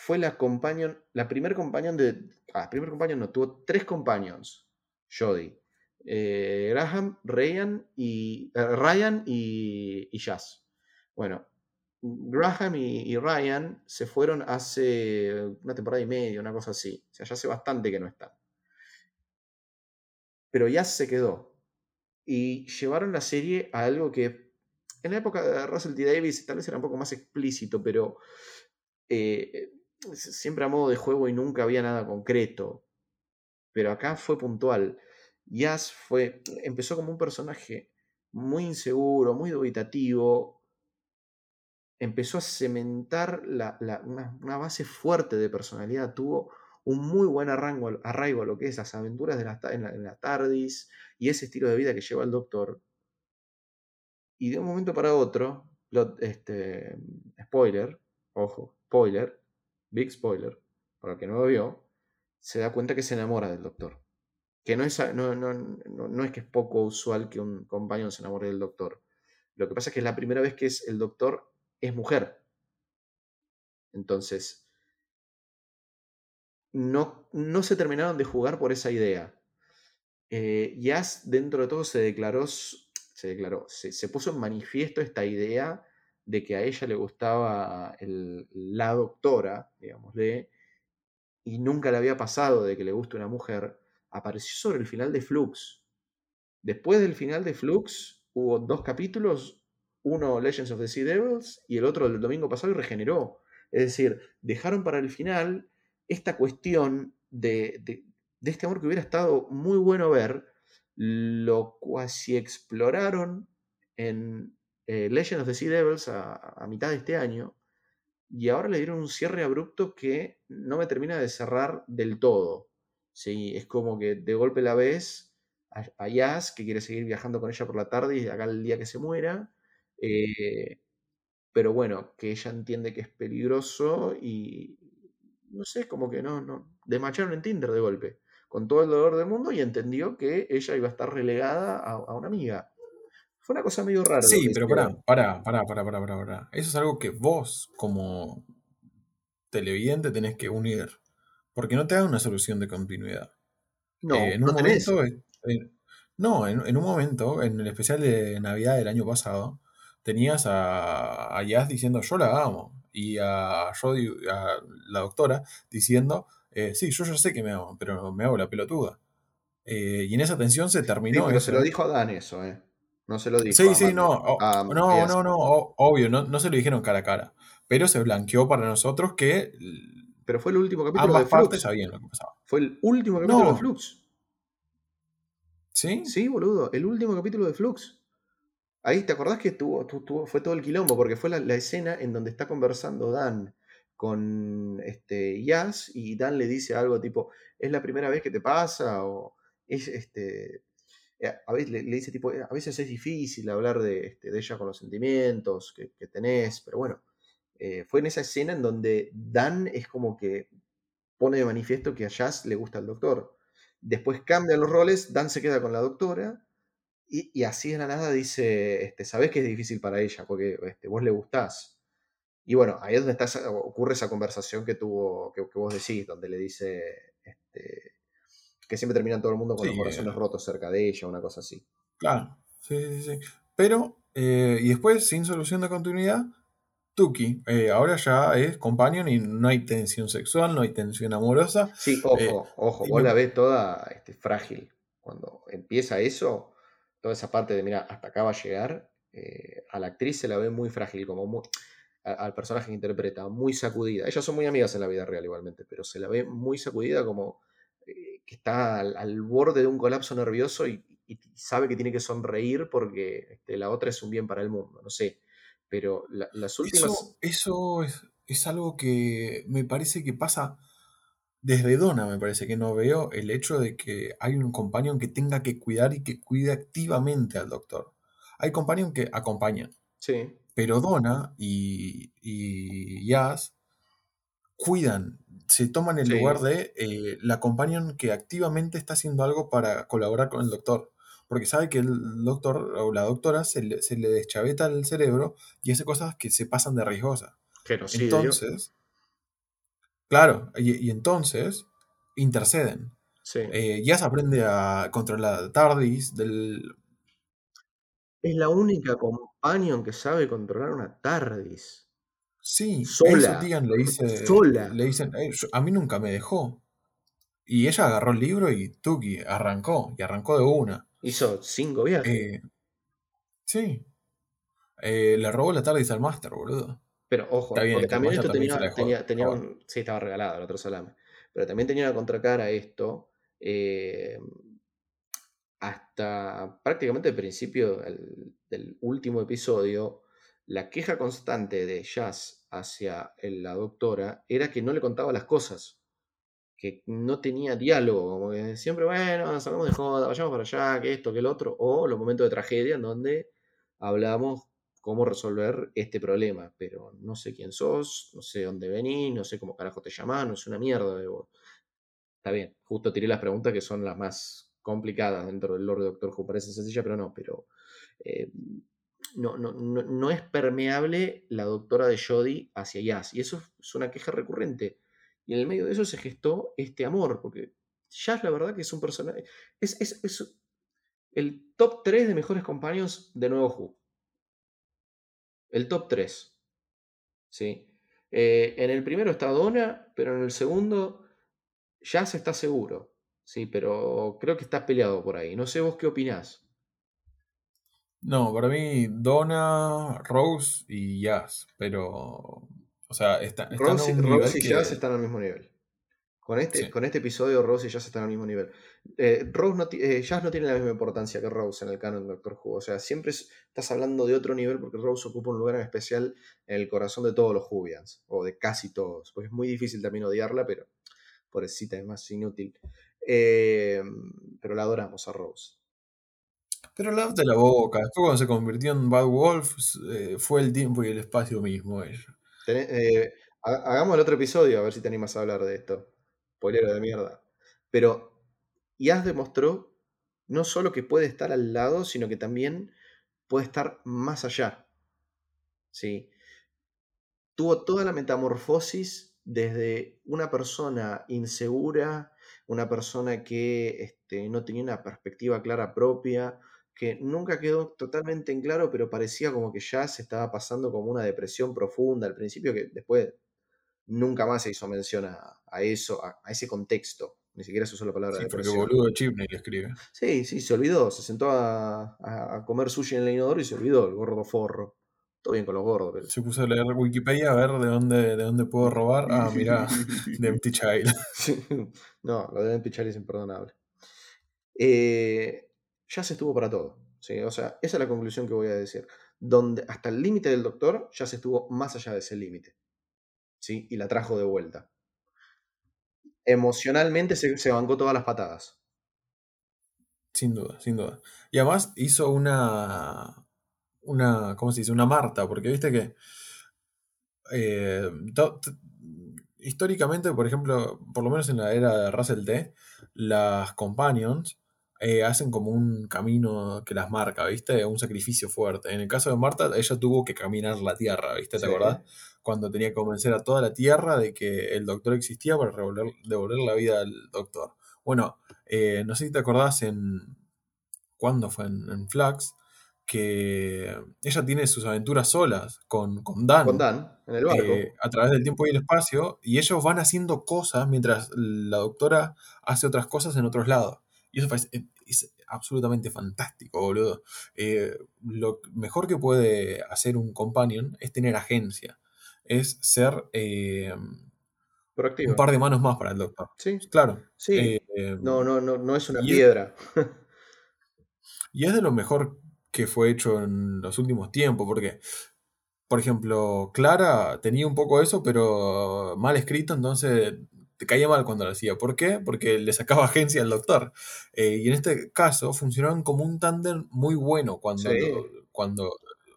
fue la companion, la primer companion de. Ah, primer companion no, tuvo tres companions. Jodie, eh, Graham, Ryan y. Eh, Ryan y, y Jazz. Bueno, Graham y, Ryan se fueron hace una temporada y media, una cosa así. O sea, ya hace bastante que no están. Pero ya se quedó. Y llevaron la serie a algo que en la época de Russell T. Davis tal vez era un poco más explícito, pero eh, siempre a modo de juego y nunca había nada concreto. Pero acá fue puntual. Jazz fue, empezó como un personaje muy inseguro, muy dubitativo, empezó a cementar una, base fuerte de personalidad, tuvo un muy buen arraigo, arraigo a lo que es las aventuras de la, en, la, TARDIS y ese estilo de vida que lleva el Doctor. Y de un momento para otro, este, spoiler, ojo, spoiler, big spoiler, para el que no lo vio, se da cuenta que se enamora del Doctor. Que no es, no, no es que es poco usual que un compañero se enamore del Doctor. Lo que pasa es que es la primera vez que es el Doctor es mujer. Entonces, no, no se terminaron de jugar por esa idea. Eh, Yas, dentro de todo, se declaró, se, declaró se, puso en manifiesto esta idea de que a ella le gustaba la doctora, digámosle, y nunca le había pasado de que le guste una mujer, apareció sobre el final de Flux. Después del final de Flux hubo dos capítulos uno Legends of the Sea Devils y el otro el domingo pasado y regeneró. Es decir, dejaron para el final esta cuestión de, este amor que hubiera estado muy bueno ver, lo cuasi exploraron en eh, Legends of the Sea Devils a, mitad de este año y ahora le dieron un cierre abrupto que no me termina de cerrar del todo. ¿sí? Es como que de golpe la ves a, a Yas, que quiere seguir viajando con ella por la tarde y acá el día que se muera, eh, pero bueno, que ella entiende que es peligroso y no sé, como que no, no, desmacharon en Tinder de golpe, con todo el dolor del mundo y entendió que ella iba a estar relegada a, una amiga. Fue una cosa medio rara. Sí, pero pará, pará, pará, pará, pará, pará, Eso es algo que vos, como televidente, tenés que unir. Porque no te da una solución de continuidad. No, eh, en un momento. no, en, un momento, en el especial de Navidad del año pasado, tenías a, a Jazz diciendo yo la amo y a a la doctora, diciendo eh, sí, yo ya sé que me amo, pero me hago la pelotuda. Eh, y en esa tensión se terminó. pero se lo dijo a Dan eso, ¿eh? No se lo dijo. Sí, sí, no. no, no, no, obvio, no, no se lo dijeron cara a cara. Pero se blanqueó para nosotros que. Pero fue el último capítulo de Flux. sabían lo que pasaba. Fue el último capítulo de Flux. ¿Sí? Sí, boludo. El último capítulo de Flux. Ahí, ¿te acordás que estuvo, fue todo el quilombo? Porque fue la, escena en donde está conversando Dan con este, Yas y Dan le dice algo tipo, ¿es la primera vez que te pasa? O es este. Eh, a veces le, dice tipo, a veces es difícil hablar de, este, ella con los sentimientos que, tenés, pero bueno, eh, fue en esa escena en donde Dan es como que pone de manifiesto que a Jazz le gusta el doctor. Después cambian los roles, Dan se queda con la doctora y, así de la nada dice, este, sabes que es difícil para ella, porque este, vos le gustás. Y bueno, ahí es donde está, ocurre esa conversación que tuvo, que, vos decís, donde le dice este, que siempre termina todo el mundo con los corazones rotos cerca de ella, una cosa así. Claro, sí, sí, sí. Pero Eh, y después, sin solución de continuidad, Tuki. Eh, ahora ya es companion y no hay tensión sexual, no hay tensión amorosa. Sí, ojo, ojo, vos la ves toda este, frágil. Cuando empieza eso, toda esa parte de, mira, hasta acá va a llegar, a la actriz se la ve muy frágil, como muy, al personaje que interpreta, muy sacudida. Ellas son muy amigas en la vida real igualmente, pero se la ve muy sacudida como eh, que está al, borde de un colapso nervioso y, sabe que tiene que sonreír porque este, la otra es un bien para el mundo, no sé. Pero las últimas... Eso, es, es, algo que me parece que pasa desde Donna, me parece que no veo el hecho de que hay un compañero que tenga que cuidar y que cuide activamente al doctor. Hay compañeros que acompañan. Sí. Pero Donna y, y cuidan, se toman el lugar de eh, la companion que activamente está haciendo algo para colaborar con el doctor. Porque sabe que el doctor o la doctora se le, se le deschaveta el cerebro y hace cosas que se pasan de riesgosa. Entonces, claro, y, entonces interceden. Sí. Eh, ya se aprende a controlar TARDIS del... Es la única companion que sabe controlar una TARDIS. Sí, sola. le dice, sola. Le dicen, a mí nunca me dejó. Y ella agarró el libro y Tuki arrancó, y arrancó de una. Hizo cinco viajes. Eh, sí. Eh, le robó la tarde al Master, boludo. Pero ojo, porque también esto tenía, tenía, un, Sí, estaba regalado el otro salame. Pero también tenía una contracara esto. Eh, hasta prácticamente el principio del último episodio, la queja constante de Jazz hacia la doctora era que no le contaba las cosas, que no tenía diálogo, como que siempre, bueno, salgamos de joda, vayamos para allá, que esto, que el otro, o los momentos de tragedia en donde hablamos cómo resolver este problema, pero no sé quién sos, no sé dónde venís, no sé cómo carajo te llamás, no es una mierda de vos. Está bien, justo tiré las preguntas que son las más complicadas dentro del Lord Doctor Who, parece sencilla, pero no, pero eh, no, no, no, es permeable la doctora de Jodie hacia Jazz. Y eso es una queja recurrente. Y en el medio de eso se gestó este amor, porque Jazz la verdad que es un personaje... Es, es, el top 3 de mejores compañeros de Nuevo Who. El top 3. ¿Sí? Eh, en el primero está Donna, pero en el segundo Jazz está seguro. Sí, pero creo que está peleado por ahí. No sé vos qué opinás. No, para mí Donna, Rose y Jazz, pero. O sea, está, Rose, y Jazz están al mismo nivel. Con este, con este episodio, Rose y Jazz están al mismo nivel. Eh, Rose no eh, Jazz no tiene la misma importancia que Rose en el canon de Doctor Who. O sea, siempre estás hablando de otro nivel porque Rose ocupa un lugar en especial en el corazón de todos los Whovians, o de casi todos. Porque es muy difícil también odiarla, pero pobrecita es más inútil. Eh, pero la adoramos a Rose. Pero de la boca. Después cuando se convirtió en Bad Wolf, eh, fue el tiempo y el espacio mismo ella. Eh, hagamos el otro episodio a ver si te animas a hablar de esto. Polero de mierda. Pero Yas demostró no solo que puede estar al lado, sino que también puede estar más allá. ¿Sí? Tuvo toda la metamorfosis desde una persona insegura, una persona que este, no tenía una perspectiva clara propia, que nunca quedó totalmente en claro, pero parecía como que ya se estaba pasando como una depresión profunda al principio, que después nunca más se hizo mención a, eso, a, ese contexto. Ni siquiera se usó la palabra sí, porque boludo Chipney le escribe. Sí, sí, se olvidó. Se sentó a, comer sushi en el inodoro y se olvidó, el gordo forro. Todo bien con los gordos. Se puso a leer Wikipedia a ver de dónde, de dónde puedo robar. Ah, mirá, de Empty Child. no, lo de Empty Child es imperdonable. Eh, ya se estuvo para todo. ¿sí? O sea, esa es la conclusión que voy a decir. Donde hasta el límite del doctor ya se estuvo más allá de ese límite. ¿sí? Y la trajo de vuelta. Emocionalmente se, bancó todas las patadas. Sin duda, sin duda. Y además hizo una. Una. ¿Cómo se dice? Una Marta, porque viste que. Eh, históricamente, por ejemplo, por lo menos en la era de Russell T, las companions eh, hacen como un camino que las marca, ¿viste? Un sacrificio fuerte. En el caso de Marta, ella tuvo que caminar la tierra, ¿viste? ¿Te acordás? Cuando tenía que convencer a toda la tierra de que el doctor existía para devolver la vida al doctor. Bueno, eh, no sé si te acordás en. ¿Cuándo fue? En, en Flax, que ella tiene sus aventuras solas con, con Dan. Con Dan, en el barco. eh, a través del tiempo y el espacio, y ellos van haciendo cosas mientras la doctora hace otras cosas en otros lados. Y eso parece- es, es absolutamente fantástico, boludo. Eh, lo mejor que puede hacer un companion es tener agencia, es ser eh, Proactivo. un par de manos más para el doctor. Sí, Claro. sí. eh, eh, no, no, no, no es una es- piedra. Y es de lo mejor que fue hecho en los últimos tiempos, porque, por ejemplo, Clara tenía un poco eso, pero mal escrito, entonces te caía mal cuando lo hacía. ¿Por qué? Porque le sacaba agencia al doctor. Eh, y en este caso funcionaron como un tándem muy bueno cuando, Sí. lo- cuando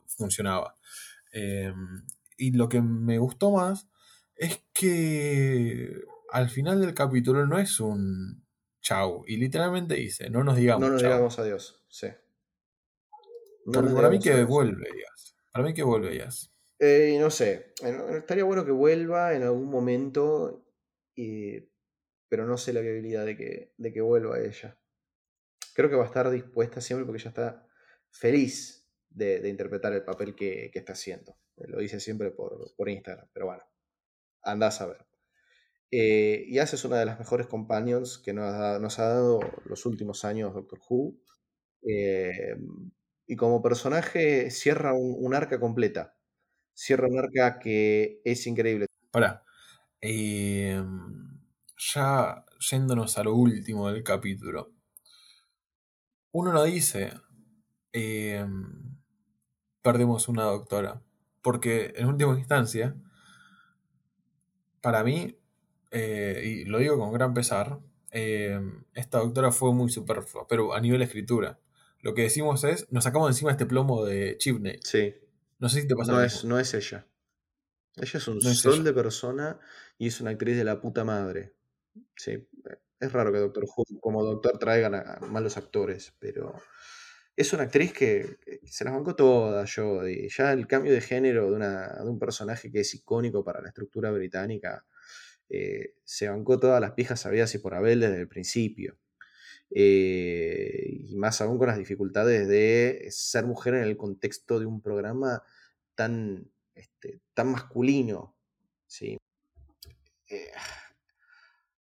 funcionaba. Eh, y lo que me gustó más es que al final del capítulo no es un chau, y literalmente dice, no nos digamos No nos chau. digamos adiós. Sí. No Porque para mí que adiós. vuelve Díaz. Para mí que vuelve Díaz. Eh, no sé, estaría bueno que vuelva en algún momento, y- pero no sé la viabilidad de que, de que vuelva ella. Creo que va a estar dispuesta siempre porque ella está feliz de, interpretar el papel que, que está haciendo. Eh, Lo dice siempre por, por Instagram, pero bueno, andás a ver. Eh, y es una de las mejores companions que nos ha, nos ha dado los últimos años Doctor Who. Eh, y como personaje cierra un, un arca completa. Cierra un arca que es increíble. Pará. Eh, ya yéndonos a lo último del capítulo. Uno no dice. eh, perdemos una doctora. Porque en última instancia. Para mí. eh, y lo digo con gran pesar. eh, esta doctora fue muy superflua. Pero a nivel escritura. Lo que decimos es. Nos sacamos encima este plomo de Chipney. Sí, No sé si te pasa no es, no es ella. Ella es un No sol de persona y es una actriz de la puta madre. Sí, es raro que Doctor Who como doctor traigan a, malos actores, pero es una actriz que, que se las bancó todas, Jodie. Ya el cambio de género de, una, de un personaje que es icónico para la estructura británica, eh, se bancó todas las pijas sabidas y por haber desde el principio. Eh, y más aún con las dificultades de ser mujer en el contexto de un programa tan, este, tan masculino. ¿sí? Eh,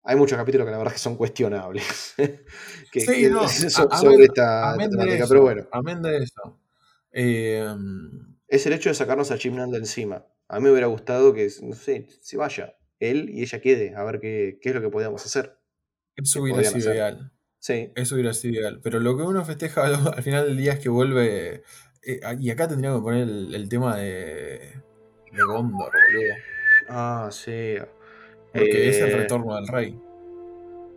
hay muchos capítulos que la verdad que son cuestionables que, Sí, que no, so- a- sobre esta amén de temática, eso, pero bueno, amén de eso. Eh, es el hecho de sacarnos a Nall de encima. A mí me hubiera gustado que, no sé, se vaya él y ella quede, a ver qué, qué es lo que podíamos hacer. eso hubiera sido hacer. ideal. Sí, Eso hubiera sido ideal. Pero lo que uno festeja al, al final del día es que vuelve. eh, y acá tendríamos que poner el, el tema de. de Gondor, boludo. ah, sí. Porque es el Eh, retorno del rey.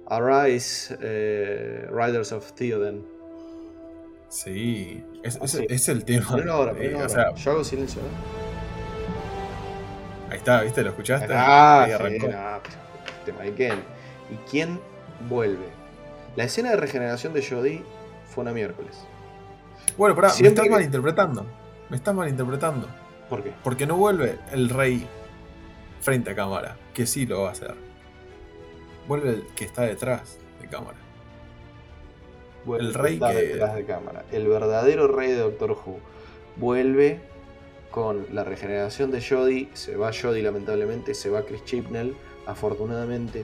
Arise, eh, Riders of Theoden. Sí. Es, es- el tema. Eh, o sea, Yo hago silencio. ¿eh? ahí está, ¿viste? ¿Lo escuchaste? Ah, Ahí sí, arrancó. no, te Maiken. ¿Y quién vuelve? La escena de regeneración de Jodie fue una miércoles. Bueno, pará, me Siempre estás que- malinterpretando. Me estás malinterpretando. ¿Por qué? Porque no vuelve el rey frente a cámara, que sí lo va a hacer. Vuelve el que está detrás de cámara. Vuelve El rey está que- detrás de cámara. El verdadero rey de Doctor Who. Vuelve con la regeneración de Jodie. Se va Jodie lamentablemente. Se va Chris Chibnall afortunadamente.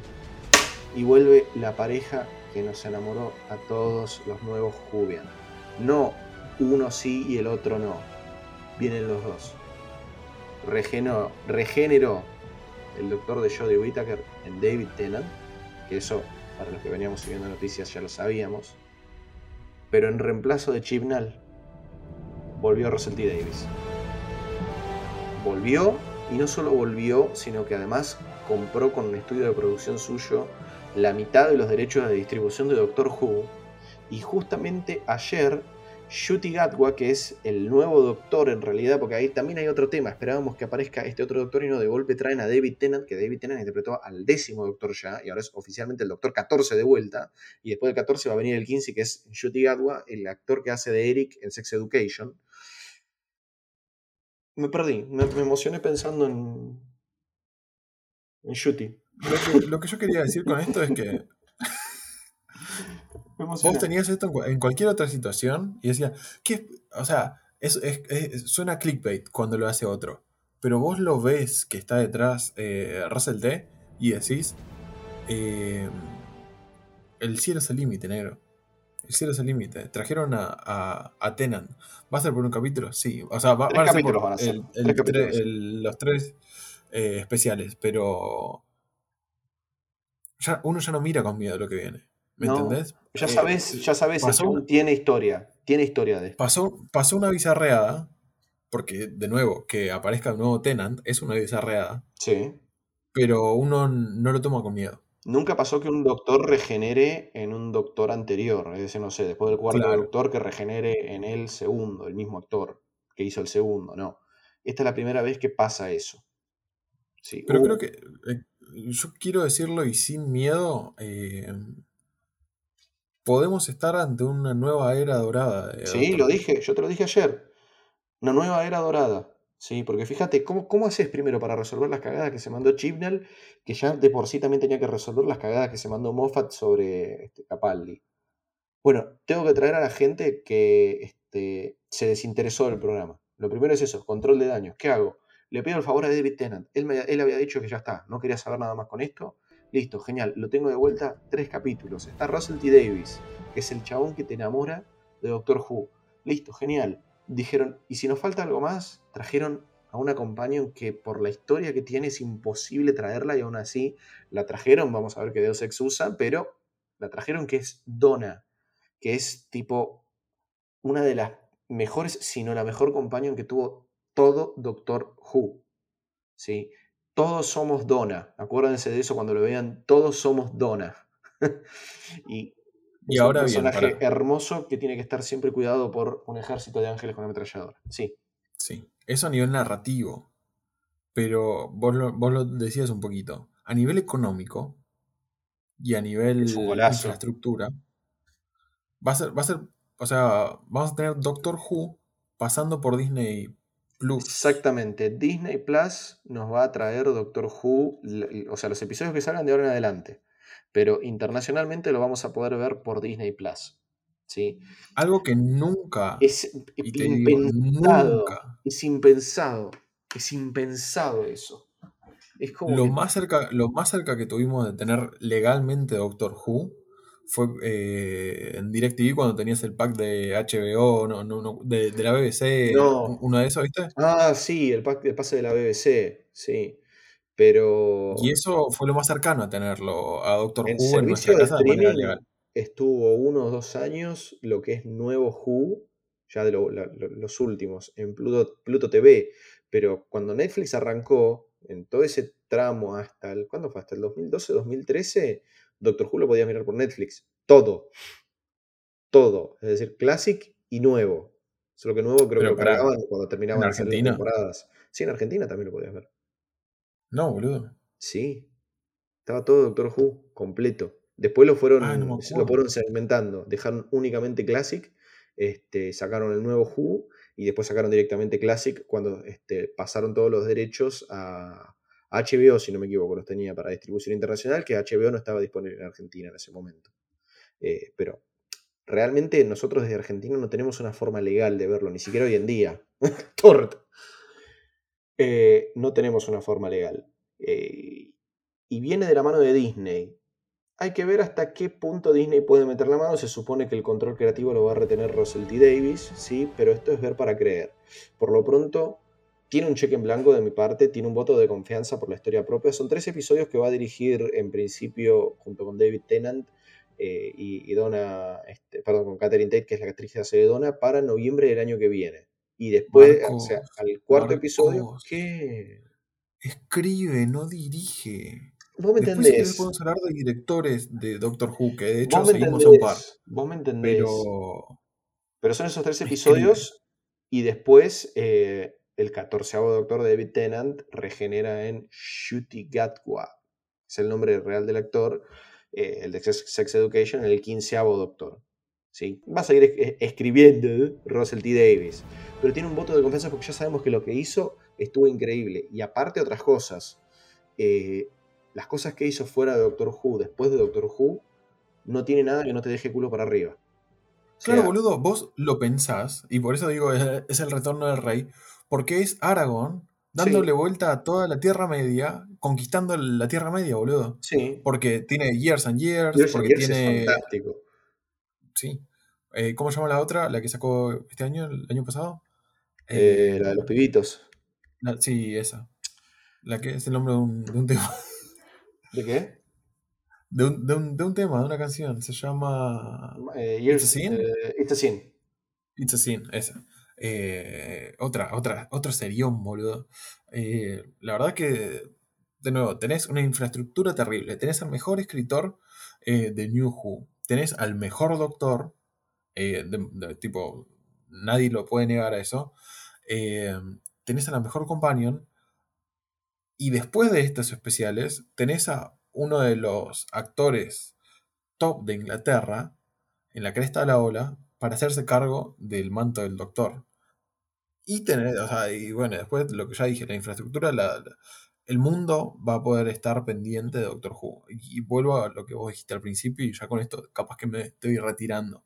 Y vuelve la pareja que nos enamoró a todos los nuevos Whovian. No uno sí y el otro no. Vienen los dos. Regenó, regeneró el doctor de Jodie Whittaker en David Tennant. Que eso, para los que veníamos siguiendo noticias, ya lo sabíamos. Pero en reemplazo de Chibnall, volvió Russell. Davis. Volvió, y no solo volvió, sino que además compró con un estudio de producción suyo la mitad de los derechos de distribución de Doctor Who. Y justamente ayer, Shuti Gatwa, que es el nuevo doctor en realidad, porque ahí también hay otro tema, esperábamos que aparezca este otro doctor y no de golpe traen a David Tennant, que David Tennant interpretó al décimo doctor ya, y ahora es oficialmente el doctor 14 de vuelta, y después del 14 va a venir el 15, que es Shuti Gatwa, el actor que hace de Eric en Sex Education. Me perdí, me, emocioné pensando en. en Shuti. Lo que yo quería decir con esto es que. Vos tenías esto en cualquier otra situación y decía, ¿qué? O sea, es, suena clickbait cuando lo hace otro. Pero vos lo ves que está detrás eh, Russell T y decís, eh, el cielo es el límite, negro. El cielo es el límite. Trajeron a, a, Tenant. ¿Va a ser por un capítulo? Sí. O sea, va, a ser por los tres eh, especiales, pero ya, uno ya no mira con miedo lo que viene. ¿Me entendés? Ya sabes, ya sabes, tiene historia. Tiene historia de esto. Pasó, pasó una bizarreada, porque de nuevo, que aparezca un nuevo Tenant es una bizarreada. Sí. Pero uno no lo toma con miedo. Nunca pasó que un doctor regenere en un doctor anterior. Es decir, no sé, después del cuarto doctor que regenere en el segundo, el mismo actor que hizo el segundo. No. Esta es la primera vez que pasa eso. Sí, Pero creo que. Eh, yo quiero decirlo y sin miedo. Eh, podemos estar ante una nueva era dorada. sí, lo dije, yo te lo dije ayer. Una nueva era dorada. Sí, porque fíjate, ¿cómo, ¿cómo haces primero para resolver las cagadas que se mandó Chibnall, que ya de por sí también tenía que resolver las cagadas que se mandó Moffat sobre este, Capaldi? Bueno, tengo que traer a la gente que este, se desinteresó del programa. Lo primero es eso, control de daños. ¿Qué hago? Le pido el favor a David Tennant. Él, me, él había dicho que ya está, no quería saber nada más con esto. Listo, genial. Lo tengo de vuelta tres capítulos. Está Russell T. Davis, que es el chabón que te enamora de Doctor Who. Listo, genial dijeron, ¿y si nos falta algo más? Trajeron a una companion que por la historia que tiene es imposible traerla y aún así la trajeron, vamos a ver qué Deus Ex usa, pero la trajeron que es Donna, que es tipo una de las mejores, si no la mejor companion que tuvo todo Doctor Who. ¿sí? Todos somos Donna, acuérdense de eso cuando lo vean, todos somos Donna. y y ahora un personaje hermoso que tiene que estar siempre cuidado por un ejército de ángeles con ametralladora. Sí. Sí. Eso a nivel narrativo. Pero vos lo, vos lo decías un poquito. A nivel económico y a nivel infraestructura, va a ser, va a ser, o sea, vamos a tener Doctor Who pasando por Disney Plus. Exactamente. Disney Plus nos va a traer Doctor Who, o sea, los episodios que salgan de ahora en adelante pero internacionalmente lo vamos a poder ver por Disney Plus. ¿sí? Algo que nunca. Es impensado. Es impensado. Es impensado eso. Es como lo, más cerca, lo más cerca que tuvimos de tener legalmente Doctor Who fue eh, en DirecTV cuando tenías el pack de HBO, no, no, de, la BBC, uno de esos, ¿viste? Ah, sí, el pack de pase de la BBC, sí. Pero. Y eso fue lo más cercano a tenerlo, a Doctor Who en nuestra casa de, manera Estuvo uno o dos años lo que es nuevo Who, ya de los últimos, en Pluto, Pluto TV. Pero cuando Netflix arrancó, en todo ese tramo hasta el. ¿Cuándo fue? Hasta el 2012, 2013, Doctor Who lo podías mirar por Netflix. Todo. Todo. Es decir, Classic y nuevo. Solo que nuevo creo que lo cargaban cuando terminaban las temporadas. Sí, en Argentina también lo podías ver. No, boludo. Sí. Estaba todo Doctor Who completo. Después lo fueron, ah, lo fueron segmentando. Dejaron únicamente Classic, este, sacaron el nuevo Who y después sacaron directamente Classic cuando este, pasaron todos los derechos a HBO, si no me equivoco, los tenía para distribución internacional, que HBO no estaba disponible en Argentina en ese momento. Eh, pero realmente nosotros desde Argentina no tenemos una forma legal de verlo, ni siquiera hoy en día. Tort. Eh, no tenemos una forma legal. Eh, y viene de la mano de Disney. Hay que ver hasta qué punto Disney puede meter la mano. Se supone que el control creativo lo va a retener Russell T. Davis, sí, pero esto es ver para creer. Por lo pronto, tiene un cheque en blanco de mi parte, tiene un voto de confianza por la historia propia. Son tres episodios que va a dirigir en principio junto con David Tennant eh, y, Donna, este, perdón, con Catherine Tate, que es la actriz que hace de Donna, para noviembre del año que viene. Y después, o sea, al cuarto episodio, ¿qué? Escribe, no dirige. Vos me entendés. Después podemos hablar de directores de Doctor Who, que de hecho seguimos a un par. Vos me entendés. Pero, pero son esos tres episodios y después eh, el catorceavo Doctor de David Tennant regenera en Shuti Gatwa. Es el nombre real del actor, eh, el de Sex Education, el quinceavo Doctor. ¿sí? Va a seguir escribiendo Russell T. Davis, pero tiene un voto de confianza porque ya sabemos que lo que hizo estuvo increíble. Y aparte otras cosas, eh, las cosas que hizo fuera de Doctor Who, después de Doctor Who, no tiene nada que no te deje culo para arriba. Claro, boludo, vos lo pensás, y por eso digo, es, el retorno del rey, porque es Aragorn dándole vuelta a toda la Tierra Media, conquistando la Tierra Media, boludo. Sí. Porque tiene Years and Years, porque tiene... Es fantástico. Sí. Eh, ¿Cómo se llama la otra? La que sacó este año, el año pasado. Eh, la de los pibitos. sí, esa. La que es el nombre de un, tema. ¿De qué? De un, de, un, de un, tema, de una canción. Se llama. Eh, It's a Sin. It's a Sin. It's a Sin, esa. Otra, otra, otro serión, boludo. la verdad que, de nuevo, tenés una infraestructura terrible. Tenés al mejor escritor de New Who. Tenés al mejor doctor eh, tipo, nadie lo puede negar a eso. Eh, tenés a la mejor companion. Y después de estos especiales, tenés a uno de los actores top de Inglaterra en la cresta de la ola para hacerse cargo del manto del doctor. Y tener, o sea, y bueno, después lo que ya dije, la infraestructura, el mundo va a poder estar pendiente de Doctor Who. Y, vuelvo a lo que vos dijiste al principio, y ya con esto capaz que me estoy retirando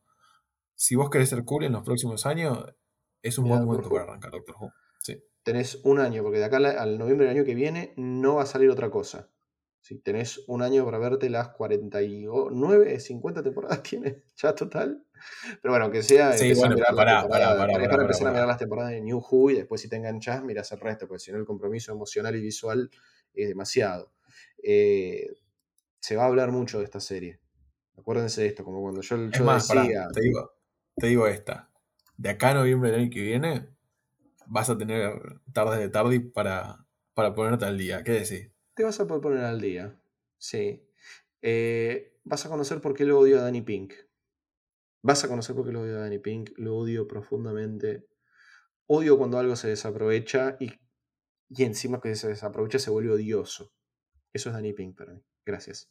si vos querés ser cool en los próximos años, es un buen momento para arrancar Doctor Who. Sí. Tenés un año, porque de acá al noviembre del año que viene no va a salir otra cosa. Si tenés un año para verte las 49, 50 temporadas tiene ya total. Pero bueno, que sea. Sí, bueno, para, para, para, empezar a mirar las temporadas de New Who y después si te enganchás, mirás el resto, porque si no el compromiso emocional y visual es demasiado. Eh, se va a hablar mucho de esta serie. Acuérdense de esto, como cuando yo, yo más, decía. te digo, te digo esta. De acá a noviembre del año que viene, vas a tener tardes de tarde para, para ponerte al día. ¿Qué decís? Te vas a poder poner al día. Sí. Eh, vas a conocer por qué lo odio a Danny Pink. Vas a conocer por qué lo odio a Danny Pink. Lo odio profundamente. Odio cuando algo se desaprovecha y, y encima que se desaprovecha se vuelve odioso. Eso es Danny Pink para mí. Gracias.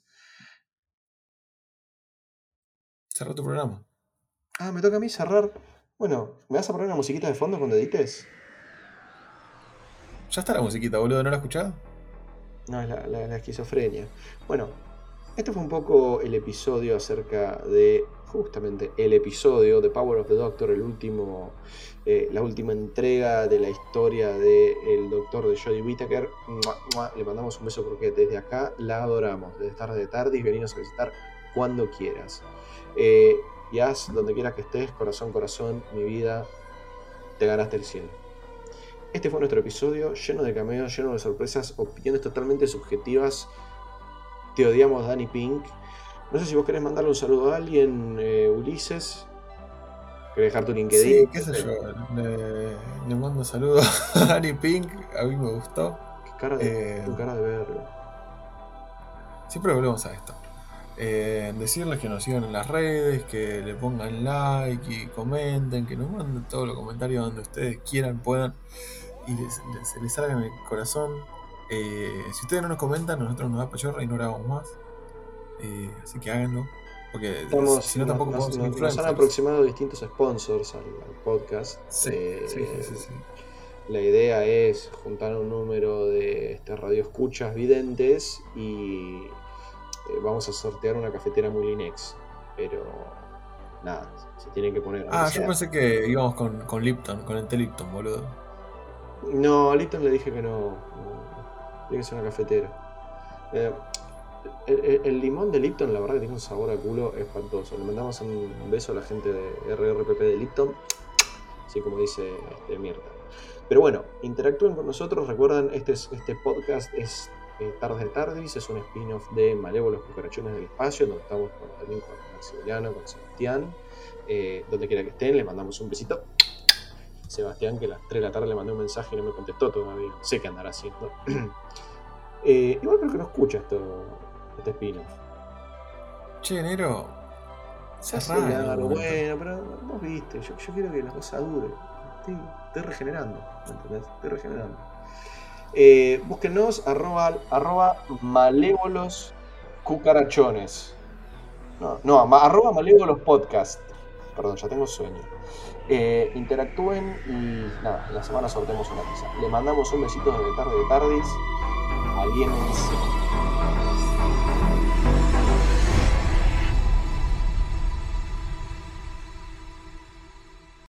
Cerra tu programa. Ah, me toca a mí cerrar. Bueno, ¿me vas a poner una musiquita de fondo cuando edites? Ya está la musiquita, boludo, ¿no la escuchado? No, es la, esquizofrenia. Bueno, este fue un poco el episodio acerca de justamente el episodio de Power of the Doctor, el último, eh, la última entrega de la historia del doctor de Jodie Whittaker. Le mandamos un beso porque desde acá la adoramos, desde tarde de tarde y venimos a visitar cuando quieras. Eh, y haz donde quiera que estés, corazón, corazón, mi vida, te ganaste el cielo. Este fue nuestro episodio lleno de cameos, lleno de sorpresas, opiniones totalmente subjetivas. Te odiamos, Danny Pink. No sé si vos querés mandarle un saludo a alguien, eh, Ulises. ¿Querés dejar tu LinkedIn? Sí, qué sé yo. Le, mando un saludo a Danny Pink. A mí me gustó. Qué cara de, eh, cara de verlo. Siempre volvemos a esto. Eh, decirles que nos sigan en las redes, que le pongan like y comenten, que nos manden todos los comentarios donde ustedes quieran, puedan y se les salga en el corazón. Eh, si ustedes no nos comentan, nosotros nos da pachorra y no grabamos más. Eh, así que háganlo. Porque si no, tampoco nos, nos, han aproximado distintos sponsors al, podcast. Sí, sí, sí, La idea es juntar un número de este, radioescuchas videntes y eh, vamos a sortear una cafetera muy Linex. Pero nada, se tiene que poner. Ah, yo pensé que íbamos con, con Lipton, con el té Lipton, boludo. No, a Lipton le dije que no. tiene que ser una cafetera. Eh, el, limón de Lipton, la verdad que tiene un sabor a culo espantoso. Le mandamos un beso a la gente de RRPP de Lipton, así como dice este, Mirta. Pero bueno, interactúen con nosotros. Recuerden, este, este podcast es eh, Tardes de Tardis es un spin-off de Malévolos Cucarachones del Espacio, donde estamos también con Maximiliano, con Sebastián, eh, donde quiera que estén, le mandamos un besito. Sebastián, que a las 3 de la tarde le mandé un mensaje y no me contestó todavía, no sé qué andará haciendo. eh, igual creo que no escucha esto, este spin-off. Che, enero. Se raro, bueno, pero vos viste, yo, yo, quiero que la cosa dure. Estoy, estoy regenerando, ¿me entendés? Estoy regenerando. Eh, búsquenos arroba, arroba malévolos cucarachones. No, no, arroba malévolos podcast. Perdón, ya tengo sueño. Eh, interactúen y nada, en la semana sortemos una pizza. Le mandamos un besito de tarde de tardis. Aliénense.